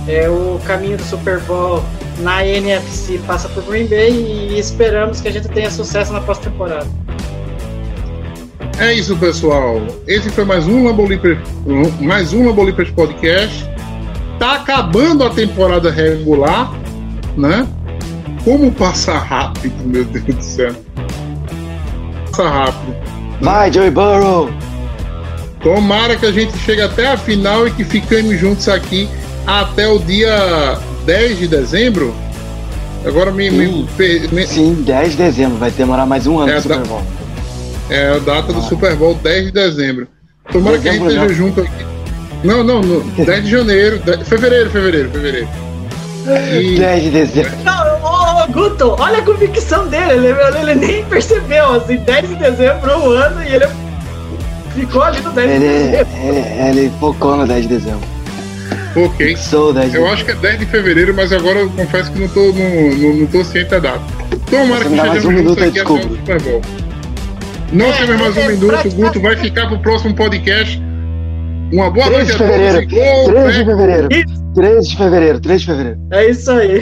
Speaker 5: é, o caminho do Super Bowl na NFC passa por Green Bay e esperamos que a gente tenha sucesso na pós-temporada.
Speaker 4: É isso, pessoal. Esse foi mais um Lambolipers, mais um Lambolipers Podcast. Tá acabando a temporada regular, né? Como passa rápido, meu Deus do céu. Passa rápido.
Speaker 3: Vai, Joey Burrow!
Speaker 4: Tomara que a gente chegue até a final e que fiquemos juntos aqui até o dia 10 de dezembro. Agora me, me,
Speaker 3: Sim.
Speaker 4: per- me-
Speaker 3: Sim, 10 de dezembro. Vai demorar mais um ano
Speaker 4: É,
Speaker 3: pro Super Bowl.
Speaker 4: É a data do
Speaker 3: Ah.
Speaker 4: Super Bowl 10 de dezembro. Tomara que a gente esteja junto aqui. Não, não, no 10 de janeiro. de- Fevereiro, fevereiro, fevereiro. E [laughs]
Speaker 3: 10 de dezembro.
Speaker 5: Não, ô, ô, Guto, olha a convicção dele, ele, ele nem percebeu, assim, 10 de dezembro, um ano, e ele ficou ali no 10 de
Speaker 3: Ele,
Speaker 5: dezembro.
Speaker 3: ele, ele focou no 10 de dezembro.
Speaker 4: ok.
Speaker 3: Sou 10 de
Speaker 4: Eu
Speaker 3: dezembro.
Speaker 4: acho que é 10 de fevereiro, mas agora eu confesso que não tô, não, não, não tô ciente da data. Tomara que estejamos
Speaker 3: um
Speaker 4: juntos aqui até o
Speaker 3: desculpa.
Speaker 4: Super Bowl. Não
Speaker 5: É,
Speaker 4: temos mais um
Speaker 5: é,
Speaker 4: minuto, o Guto vai ficar pro próximo podcast. Uma boa
Speaker 3: 3
Speaker 4: noite
Speaker 3: de
Speaker 4: a todos
Speaker 3: fevereiro.
Speaker 4: gol,
Speaker 3: 3 de
Speaker 4: né?
Speaker 3: fevereiro. 3 de fevereiro, 3 de fevereiro.
Speaker 5: É isso aí.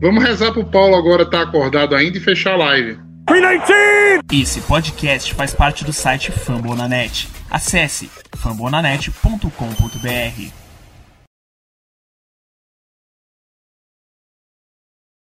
Speaker 4: Vamos rezar pro Paulo agora estar acordado ainda e fechar a live.
Speaker 6: Esse podcast faz parte do site Fambonanet. Acesse fambonanet.com.br.